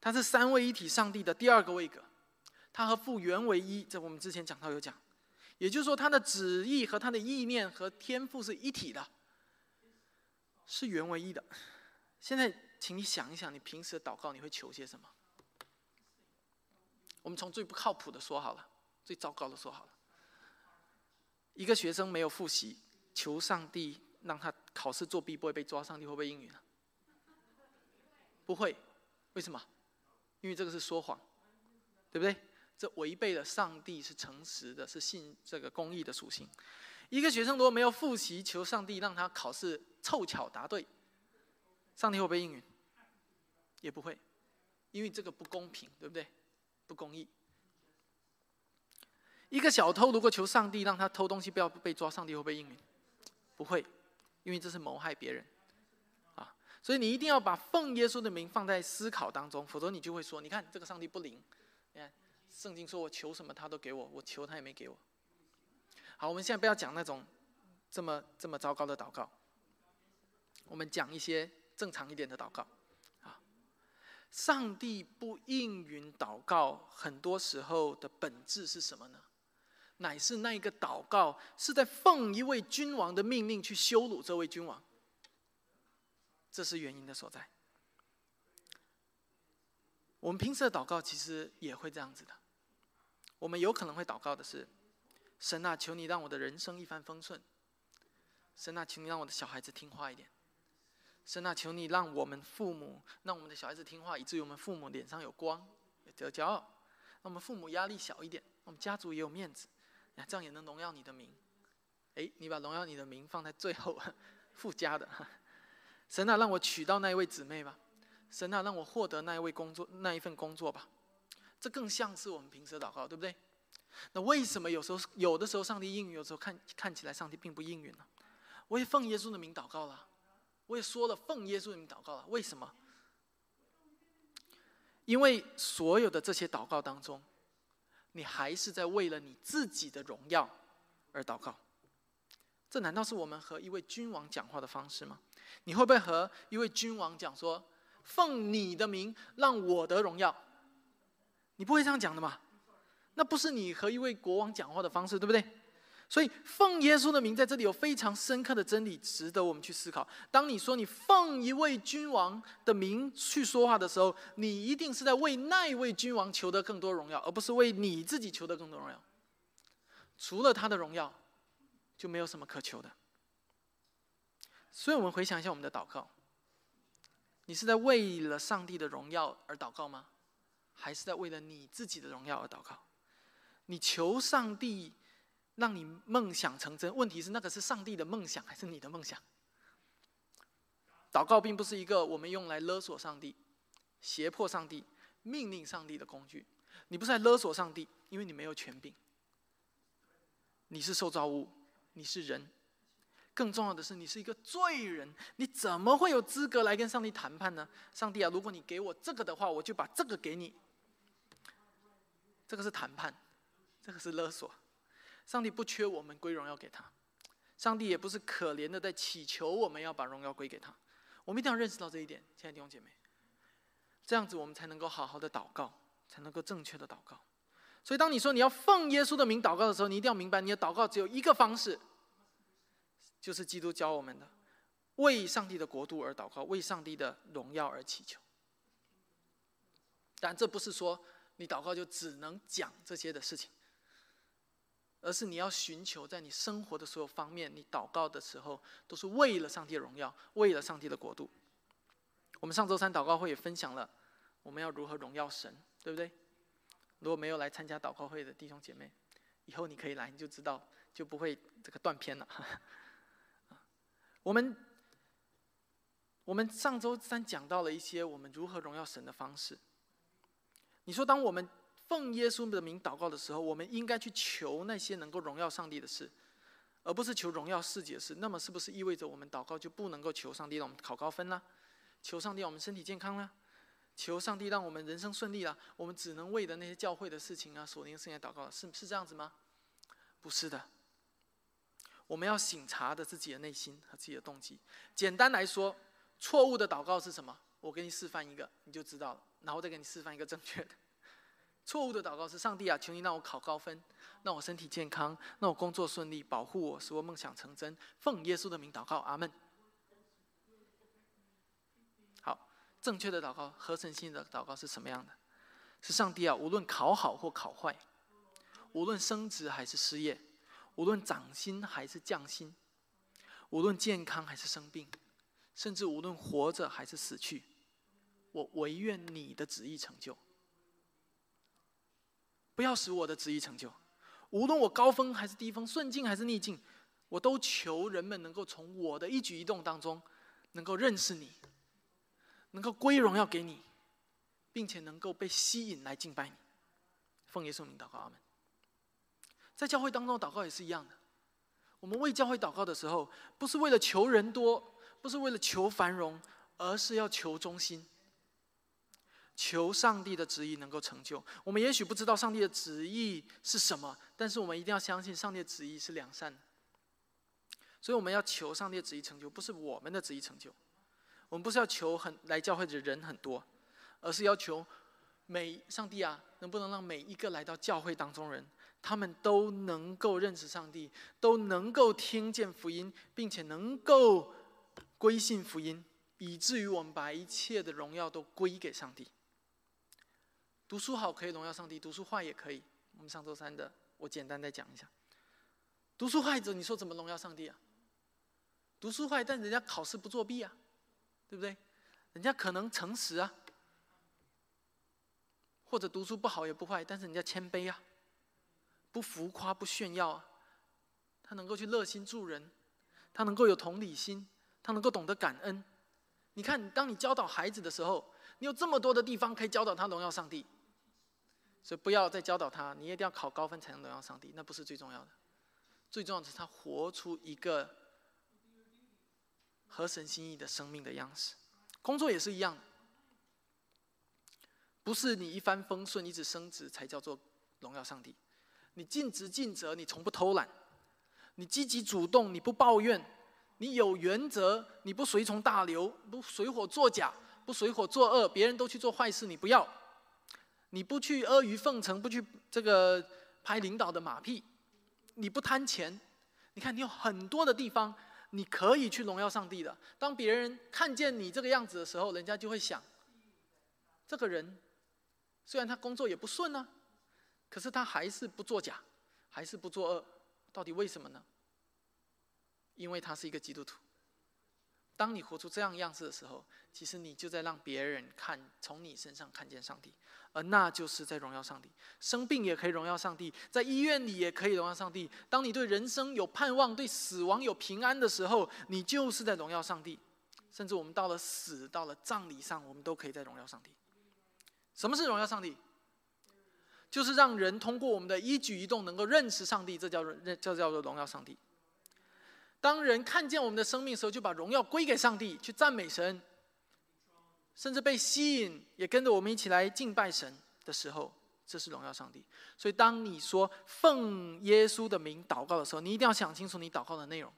他是三位一体上帝的第二个位格，他和父原为一，这我们之前讲到有讲，也就是说他的旨意和他的意念和天赋是一体的，是原为一的。现在，请你想一想，你平时的祷告你会求些什么？我们从最不靠谱的说好了，最糟糕的说好了。一个学生没有复习，求上帝让他考试作弊不会被抓，上帝会不会应允啊？不会，为什么？因为这个是说谎，对不对？这违背了上帝是诚实的，是信这个公义的属性。一个学生如果没有复习，求上帝让他考试凑巧答对，上帝会不会应允？也不会，因为这个不公平，对不对？不公义。一个小偷如果求上帝让他偷东西不要被抓，上帝会不会应允？不会，因为这是谋害别人，啊！所以你一定要把奉耶稣的名放在思考当中，否则你就会说：你看这个上帝不灵。你看圣经说我求什么他都给我，我求他也没给我。好，我们现在不要讲那种这么这么糟糕的祷告，我们讲一些正常一点的祷告。上帝不应允祷告，很多时候的本质是什么呢？乃是那一个祷告是在奉一位君王的命令去羞辱这位君王，这是原因的所在。我们平时的祷告其实也会这样子的，我们有可能会祷告的是。神啊，求你让我的人生一帆风顺。神啊，请你让我的小孩子听话一点。神啊，求你让我们父母，让我们的小孩子听话，以至于我们父母脸上有光，有骄傲。让我们父母压力小一点，我们家族也有面子，这样也能荣耀你的名。哎，你把荣耀你的名放在最后，附加的。神啊，让我娶到那一位姊妹吧。神啊，让我获得那一位工作，那一份工作吧。这更像是我们平时的祷告，对不对？那为什么有时候有的时候上帝应允，有时候看看起来上帝并不应允呢？我也奉耶稣的名祷告了，我也说了奉耶稣的名祷告了。为什么？因为所有的这些祷告当中，你还是在为了你自己的荣耀而祷告。这难道是我们和一位君王讲话的方式吗？你会不会和一位君王讲说：“奉你的名，让我得荣耀？”你不会这样讲的嘛？那不是你和一位国王讲话的方式，对不对？所以奉耶稣的名在这里有非常深刻的真理，值得我们去思考。当你说你奉一位君王的名去说话的时候，你一定是在为那一位君王求得更多荣耀，而不是为你自己求得更多荣耀。除了他的荣耀，就没有什么可求的。所以我们回想一下我们的祷告：你是在为了上帝的荣耀而祷告吗？还是在为了你自己的荣耀而祷告？你求上帝让你梦想成真，问题是那个是上帝的梦想还是你的梦想？祷告并不是一个我们用来勒索上帝、胁迫上帝、命令上帝的工具。你不是在勒索上帝，因为你没有权柄。你是受造物，你是人，更重要的是你是一个罪人，你怎么会有资格来跟上帝谈判呢？上帝啊，如果你给我这个的话，我就把这个给你。这个是谈判。这个是勒索，上帝不缺我们归荣耀给他，上帝也不是可怜的在祈求我们要把荣耀归给他，我们一定要认识到这一点，亲爱的弟兄姐妹，这样子我们才能够好好的祷告，才能够正确的祷告。所以当你说你要奉耶稣的名祷告的时候，你一定要明白，你的祷告只有一个方式，就是基督教我们的，为上帝的国度而祷告，为上帝的荣耀而祈求。但这不是说你祷告就只能讲这些的事情。而是你要寻求在你生活的所有方面，你祷告的时候都是为了上帝的荣耀，为了上帝的国度。我们上周三祷告会也分享了，我们要如何荣耀神，对不对？如果没有来参加祷告会的弟兄姐妹，以后你可以来，你就知道就不会这个断片了。我们我们上周三讲到了一些我们如何荣耀神的方式。你说，当我们奉耶稣的名祷告的时候，我们应该去求那些能够荣耀上帝的事，而不是求荣耀世界的事。那么，是不是意味着我们祷告就不能够求上帝让我们考高分啦？求上帝让我们身体健康啦？求上帝让我们人生顺利啦？我们只能为的那些教会的事情啊，锁定圣业祷告，是是这样子吗？不是的。我们要醒察的自己的内心和自己的动机。简单来说，错误的祷告是什么？我给你示范一个，你就知道了。然后再给你示范一个正确的。错误的祷告是：上帝啊，求你让我考高分，让我身体健康，让我工作顺利，保护我，使我梦想成真。奉耶稣的名祷告，阿门。好，正确的祷告、合成性的祷告是什么样的？是上帝啊，无论考好或考坏，无论升职还是失业，无论涨薪还是降薪，无论健康还是生病，甚至无论活着还是死去，我唯愿你的旨意成就。不要使我的旨意成就。无论我高峰还是低峰，顺境还是逆境，我都求人们能够从我的一举一动当中，能够认识你，能够归荣耀给你，并且能够被吸引来敬拜你。奉耶稣名祷告，阿门。在教会当中祷告也是一样的，我们为教会祷告的时候，不是为了求人多，不是为了求繁荣，而是要求忠心。求上帝的旨意能够成就。我们也许不知道上帝的旨意是什么，但是我们一定要相信上帝的旨意是良善的。所以我们要求上帝的旨意成就，不是我们的旨意成就。我们不是要求很来教会的人很多，而是要求每上帝啊，能不能让每一个来到教会当中人，他们都能够认识上帝，都能够听见福音，并且能够归信福音，以至于我们把一切的荣耀都归给上帝。读书好可以荣耀上帝，读书坏也可以。我们上周三的，我简单再讲一下。读书坏者，你说怎么荣耀上帝啊？读书坏，但人家考试不作弊啊，对不对？人家可能诚实啊，或者读书不好也不坏，但是人家谦卑啊，不浮夸不炫耀啊，他能够去热心助人，他能够有同理心，他能够懂得感恩。你看，当你教导孩子的时候，你有这么多的地方可以教导他荣耀上帝。所以不要再教导他，你一定要考高分才能荣耀上帝，那不是最重要的。最重要的是他活出一个合神心意的生命的样式。工作也是一样，不是你一帆风顺一直升职才叫做荣耀上帝。你尽职尽责，你从不偷懒，你积极主动，你不抱怨，你有原则，你不随从大流，不随火作假，不随火作恶，别人都去做坏事，你不要。你不去阿谀奉承，不去这个拍领导的马屁，你不贪钱，你看你有很多的地方你可以去荣耀上帝的。当别人看见你这个样子的时候，人家就会想：这个人虽然他工作也不顺呢，可是他还是不作假，还是不作恶，到底为什么呢？因为他是一个基督徒。当你活出这样样子的时候，其实你就在让别人看从你身上看见上帝。而那就是在荣耀上帝，生病也可以荣耀上帝，在医院里也可以荣耀上帝。当你对人生有盼望，对死亡有平安的时候，你就是在荣耀上帝。甚至我们到了死，到了葬礼上，我们都可以在荣耀上帝。什么是荣耀上帝？就是让人通过我们的一举一动能够认识上帝，这叫认，这叫做荣耀上帝。当人看见我们的生命时候，就把荣耀归给上帝，去赞美神。甚至被吸引，也跟着我们一起来敬拜神的时候，这是荣耀上帝。所以，当你说奉耶稣的名祷告的时候，你一定要想清楚，你祷告的内容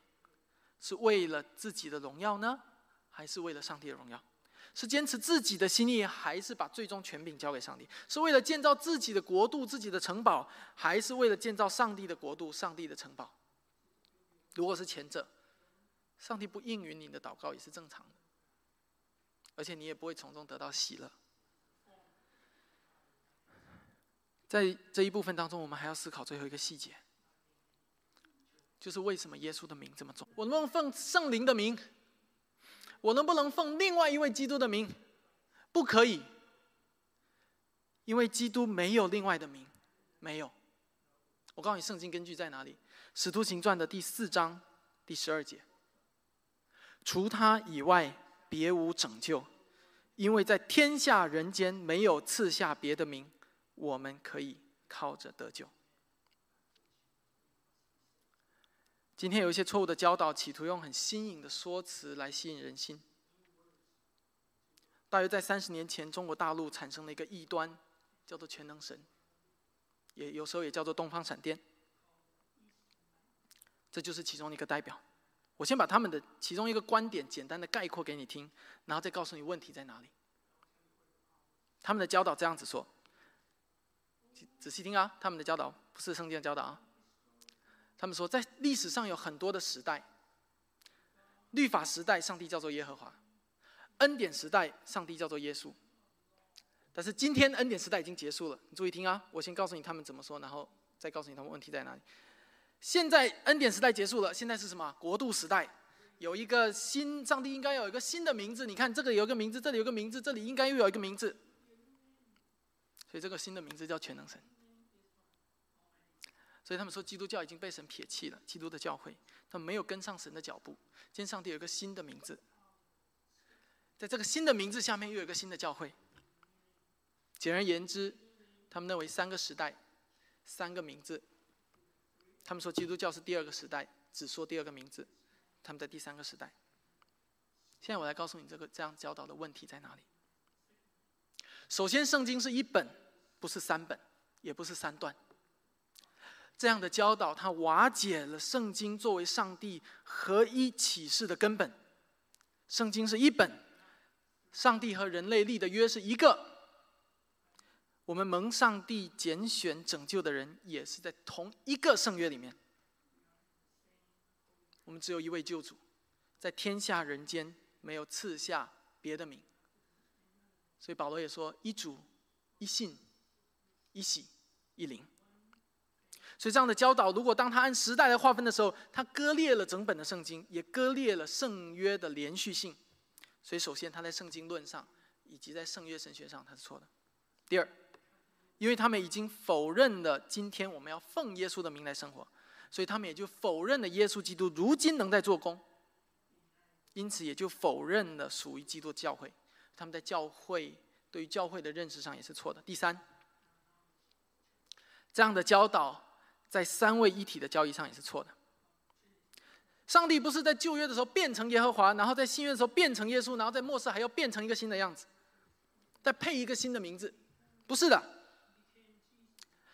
是为了自己的荣耀呢，还是为了上帝的荣耀？是坚持自己的心意，还是把最终权柄交给上帝？是为了建造自己的国度、自己的城堡，还是为了建造上帝的国度、上帝的城堡？如果是前者，上帝不应允你的祷告也是正常的。而且你也不会从中得到喜乐。在这一部分当中，我们还要思考最后一个细节，就是为什么耶稣的名这么重？我能不能奉圣灵的名？我能不能奉另外一位基督的名？不可以，因为基督没有另外的名，没有。我告诉你，圣经根据在哪里？《使徒行传》的第四章第十二节，除他以外。别无拯救，因为在天下人间没有赐下别的名，我们可以靠着得救。今天有一些错误的教导，企图用很新颖的说辞来吸引人心。大约在三十年前，中国大陆产生了一个异端，叫做全能神，也有时候也叫做东方闪电，这就是其中一个代表。我先把他们的其中一个观点简单的概括给你听，然后再告诉你问题在哪里。他们的教导这样子说，仔细听啊，他们的教导不是圣经的教导啊。他们说，在历史上有很多的时代，律法时代上帝叫做耶和华，恩典时代上帝叫做耶稣。但是今天恩典时代已经结束了，你注意听啊，我先告诉你他们怎么说，然后再告诉你他们问题在哪里。现在恩典时代结束了，现在是什么？国度时代，有一个新上帝应该有一个新的名字。你看，这个有一个名字，这里有个名字，这里应该又有一个名字。所以这个新的名字叫全能神。所以他们说基督教已经被神撇弃了，基督的教会，他们没有跟上神的脚步。今天上帝有一个新的名字，在这个新的名字下面又有一个新的教会。简而言之，他们认为三个时代，三个名字。他们说基督教是第二个时代，只说第二个名字，他们在第三个时代。现在我来告诉你，这个这样教导的问题在哪里？首先，圣经是一本，不是三本，也不是三段。这样的教导，它瓦解了圣经作为上帝合一启示的根本。圣经是一本，上帝和人类立的约是一个。我们蒙上帝拣选拯救的人，也是在同一个圣约里面。我们只有一位救主，在天下人间没有赐下别的名。所以保罗也说：一主、一信、一喜、一灵。所以这样的教导，如果当他按时代来划分的时候，他割裂了整本的圣经，也割裂了圣约的连续性。所以首先他在圣经论上，以及在圣约神学上他是错的。第二，因为他们已经否认了今天我们要奉耶稣的名来生活，所以他们也就否认了耶稣基督如今能在做工，因此也就否认了属于基督教会。他们在教会对于教会的认识上也是错的。第三，这样的教导。在三位一体的交易上也是错的。上帝不是在旧约的时候变成耶和华，然后在新约的时候变成耶稣，然后在末世还要变成一个新的样子，再配一个新的名字，不是的。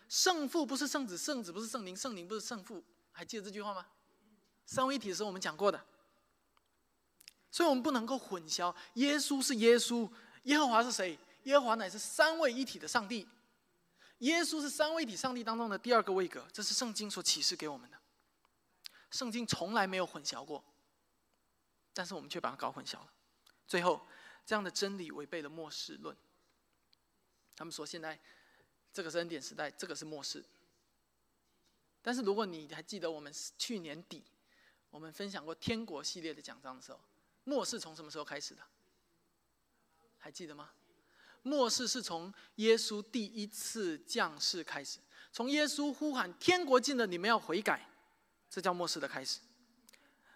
圣父不是圣子，圣子不是圣灵，圣灵不是圣父，还记得这句话吗？三位一体的时候我们讲过的，所以我们不能够混淆。耶稣是耶稣，耶和华是谁？耶和华乃是三位一体的上帝。耶稣是三位一体上帝当中的第二个位格，这是圣经所启示给我们的。圣经从来没有混淆过，但是我们却把它搞混淆了。最后，这样的真理违背了末世论。他们说现在这个是恩典时代，这个是末世。但是如果你还记得我们去年底我们分享过天国系列的讲章的时候，末世从什么时候开始的？还记得吗？末世是从耶稣第一次降世开始，从耶稣呼喊“天国近了，你们要悔改”，这叫末世的开始。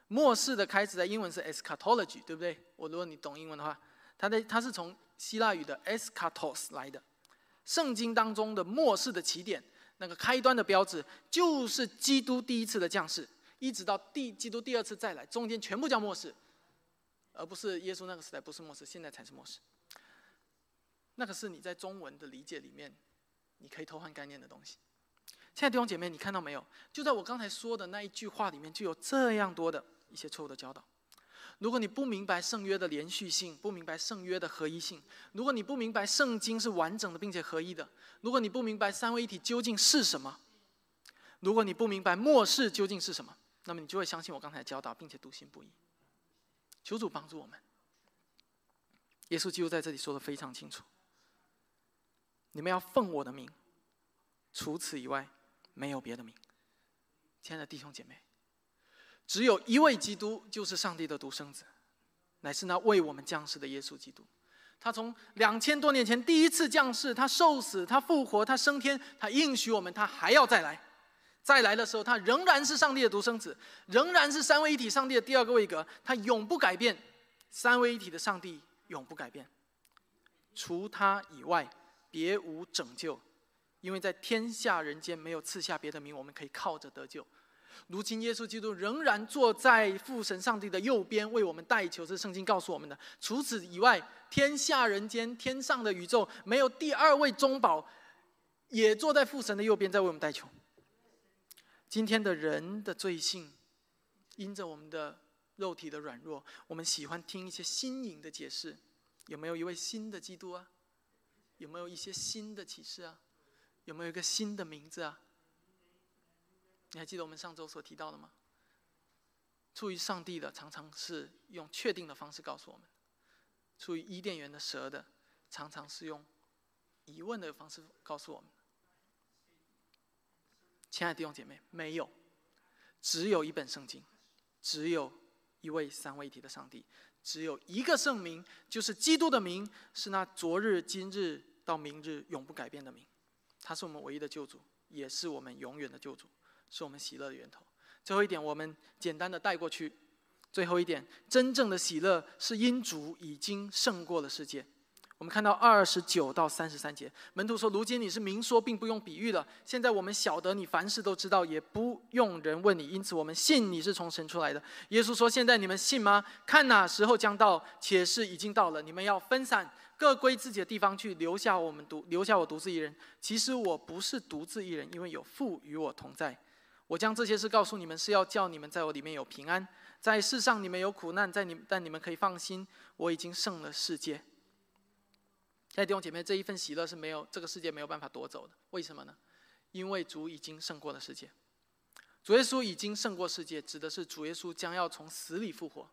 末世的开始在英文是 eschatology，对不对？我如果你懂英文的话，它的它是从希腊语的 eschatos 来的。圣经当中的末世的起点，那个开端的标志，就是基督第一次的降世，一直到第基督第二次再来，中间全部叫末世，而不是耶稣那个时代不是末世，现在才是末世。那个是你在中文的理解里面，你可以偷换概念的东西。亲爱的弟兄姐妹，你看到没有？就在我刚才说的那一句话里面，就有这样多的一些错误的教导。如果你不明白圣约的连续性，不明白圣约的合一性，如果你不明白圣经是完整的并且合一的，如果你不明白三位一体究竟是什么，如果你不明白末世究竟是什么，那么你就会相信我刚才教导，并且笃信不疑。求主帮助我们。耶稣基督在这里说的非常清楚。你们要奉我的名，除此以外，没有别的名。亲爱的弟兄姐妹，只有一位基督，就是上帝的独生子，乃是那为我们降世的耶稣基督。他从两千多年前第一次降世，他受死，他复活，他升天，他应许我们，他还要再来。再来的时候，他仍然是上帝的独生子，仍然是三位一体上帝的第二个位格，他永不改变。三位一体的上帝永不改变，除他以外。别无拯救，因为在天下人间没有赐下别的名，我们可以靠着得救。如今耶稣基督仍然坐在父神上帝的右边，为我们代求。这圣经告诉我们的。除此以外，天下人间、天上的宇宙，没有第二位中保，也坐在父神的右边，在为我们代求。今天的人的罪性，因着我们的肉体的软弱，我们喜欢听一些新颖的解释。有没有一位新的基督啊？有没有一些新的启示啊？有没有一个新的名字啊？你还记得我们上周所提到的吗？出于上帝的，常常是用确定的方式告诉我们；出于伊甸园的蛇的，常常是用疑问的方式告诉我们。亲爱的弟兄姐妹，没有，只有一本圣经，只有一位三位一体的上帝，只有一个圣名，就是基督的名，是那昨日、今日。到明日永不改变的名，他是我们唯一的救主，也是我们永远的救主。是我们喜乐的源头。最后一点，我们简单的带过去。最后一点，真正的喜乐是因主已经胜过了世界。我们看到二十九到三十三节，门徒说：“如今你是明说，并不用比喻了。现在我们晓得你凡事都知道，也不用人问你，因此我们信你是从神出来的。”耶稣说：“现在你们信吗？看哪时候将到，且是已经到了。你们要分散，各归自己的地方去，留下我们独留下我独自一人。其实我不是独自一人，因为有父与我同在。我将这些事告诉你们，是要叫你们在我里面有平安。在世上你们有苦难，在你但你们可以放心，我已经胜了世界。”在弟兄姐妹，这一份喜乐是没有这个世界没有办法夺走的。为什么呢？因为主已经胜过了世界。主耶稣已经胜过世界，指的是主耶稣将要从死里复活。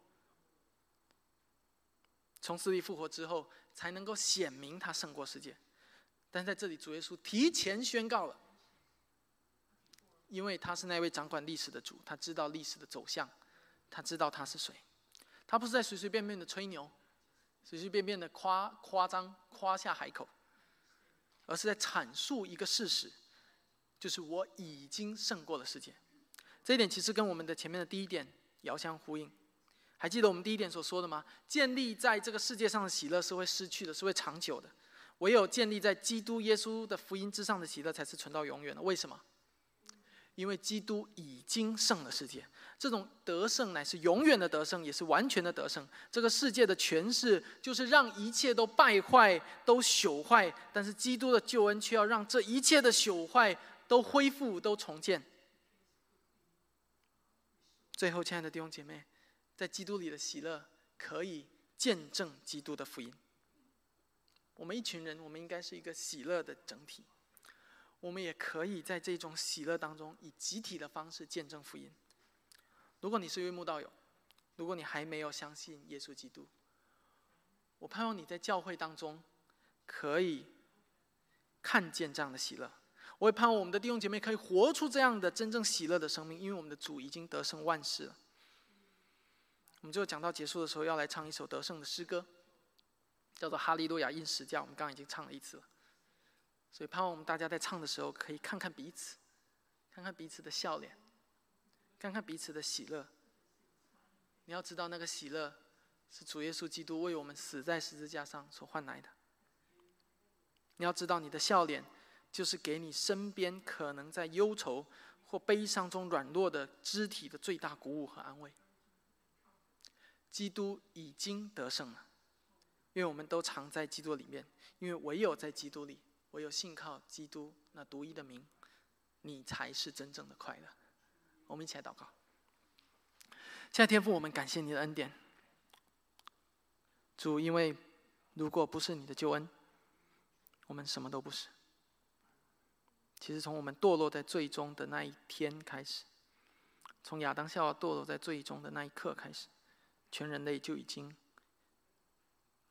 从死里复活之后，才能够显明他胜过世界。但在这里，主耶稣提前宣告了，因为他是那位掌管历史的主，他知道历史的走向，他知道他是谁，他不是在随随便便的吹牛。随随便便的夸夸张夸下海口，而是在阐述一个事实，就是我已经胜过了世界。这一点其实跟我们的前面的第一点遥相呼应。还记得我们第一点所说的吗？建立在这个世界上的喜乐是会失去的，是会长久的；唯有建立在基督耶稣的福音之上的喜乐才是存到永远的。为什么？因为基督已经胜了世界。这种得胜乃是永远的得胜，也是完全的得胜。这个世界的权势就是让一切都败坏、都朽坏，但是基督的救恩却要让这一切的朽坏都恢复、都重建。最后，亲爱的弟兄姐妹，在基督里的喜乐可以见证基督的福音。我们一群人，我们应该是一个喜乐的整体。我们也可以在这种喜乐当中，以集体的方式见证福音。如果你是一位慕道友，如果你还没有相信耶稣基督，我盼望你在教会当中可以看见这样的喜乐。我也盼望我们的弟兄姐妹可以活出这样的真正喜乐的生命，因为我们的主已经得胜万事了。我们最后讲到结束的时候，要来唱一首得胜的诗歌，叫做《哈利路亚因十架》。我们刚刚已经唱了一次了，所以盼望我们大家在唱的时候，可以看看彼此，看看彼此的笑脸。看看彼此的喜乐。你要知道，那个喜乐是主耶稣基督为我们死在十字架上所换来的。你要知道，你的笑脸就是给你身边可能在忧愁或悲伤中软弱的肢体的最大鼓舞和安慰。基督已经得胜了，因为我们都藏在基督里面，因为唯有在基督里，唯有信靠基督那独一的名，你才是真正的快乐。我们一起来祷告。亲爱的天父，我们感谢你的恩典，主，因为如果不是你的救恩，我们什么都不是。其实从我们堕落在最终的那一天开始，从亚当夏娃堕落在最终的那一刻开始，全人类就已经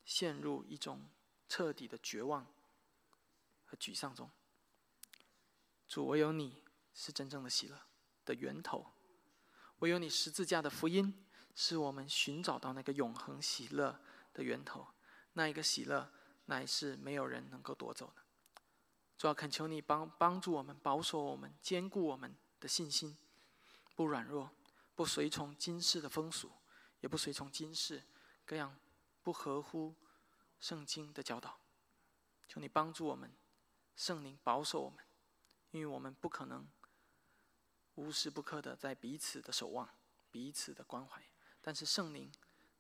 陷入一种彻底的绝望沮丧中。主，唯有你是真正的喜乐。的源头，唯有你十字架的福音，是我们寻找到那个永恒喜乐的源头。那一个喜乐，乃是没有人能够夺走的。主要恳求你帮帮助我们，保守我们，坚固我们的信心，不软弱，不随从今世的风俗，也不随从今世各样不合乎圣经的教导。求你帮助我们，圣灵保守我们，因为我们不可能。无时不刻的在彼此的守望，彼此的关怀。但是圣灵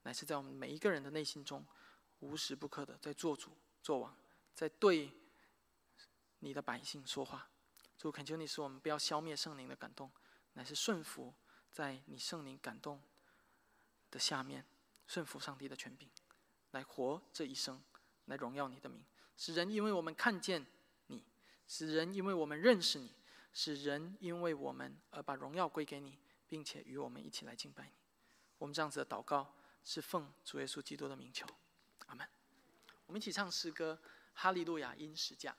乃是在我们每一个人的内心中，无时不刻的在做主、做王，在对你的百姓说话。主恳求你，使我们不要消灭圣灵的感动，乃是顺服在你圣灵感动的下面，顺服上帝的权柄，来活这一生，来荣耀你的名，使人因为我们看见，使人因为我们认识你。使人因为我们而把荣耀归给你，并且与我们一起来敬拜你。我们这样子的祷告是奉主耶稣基督的名求，阿门。我们一起唱诗歌《哈利路亚因十架》。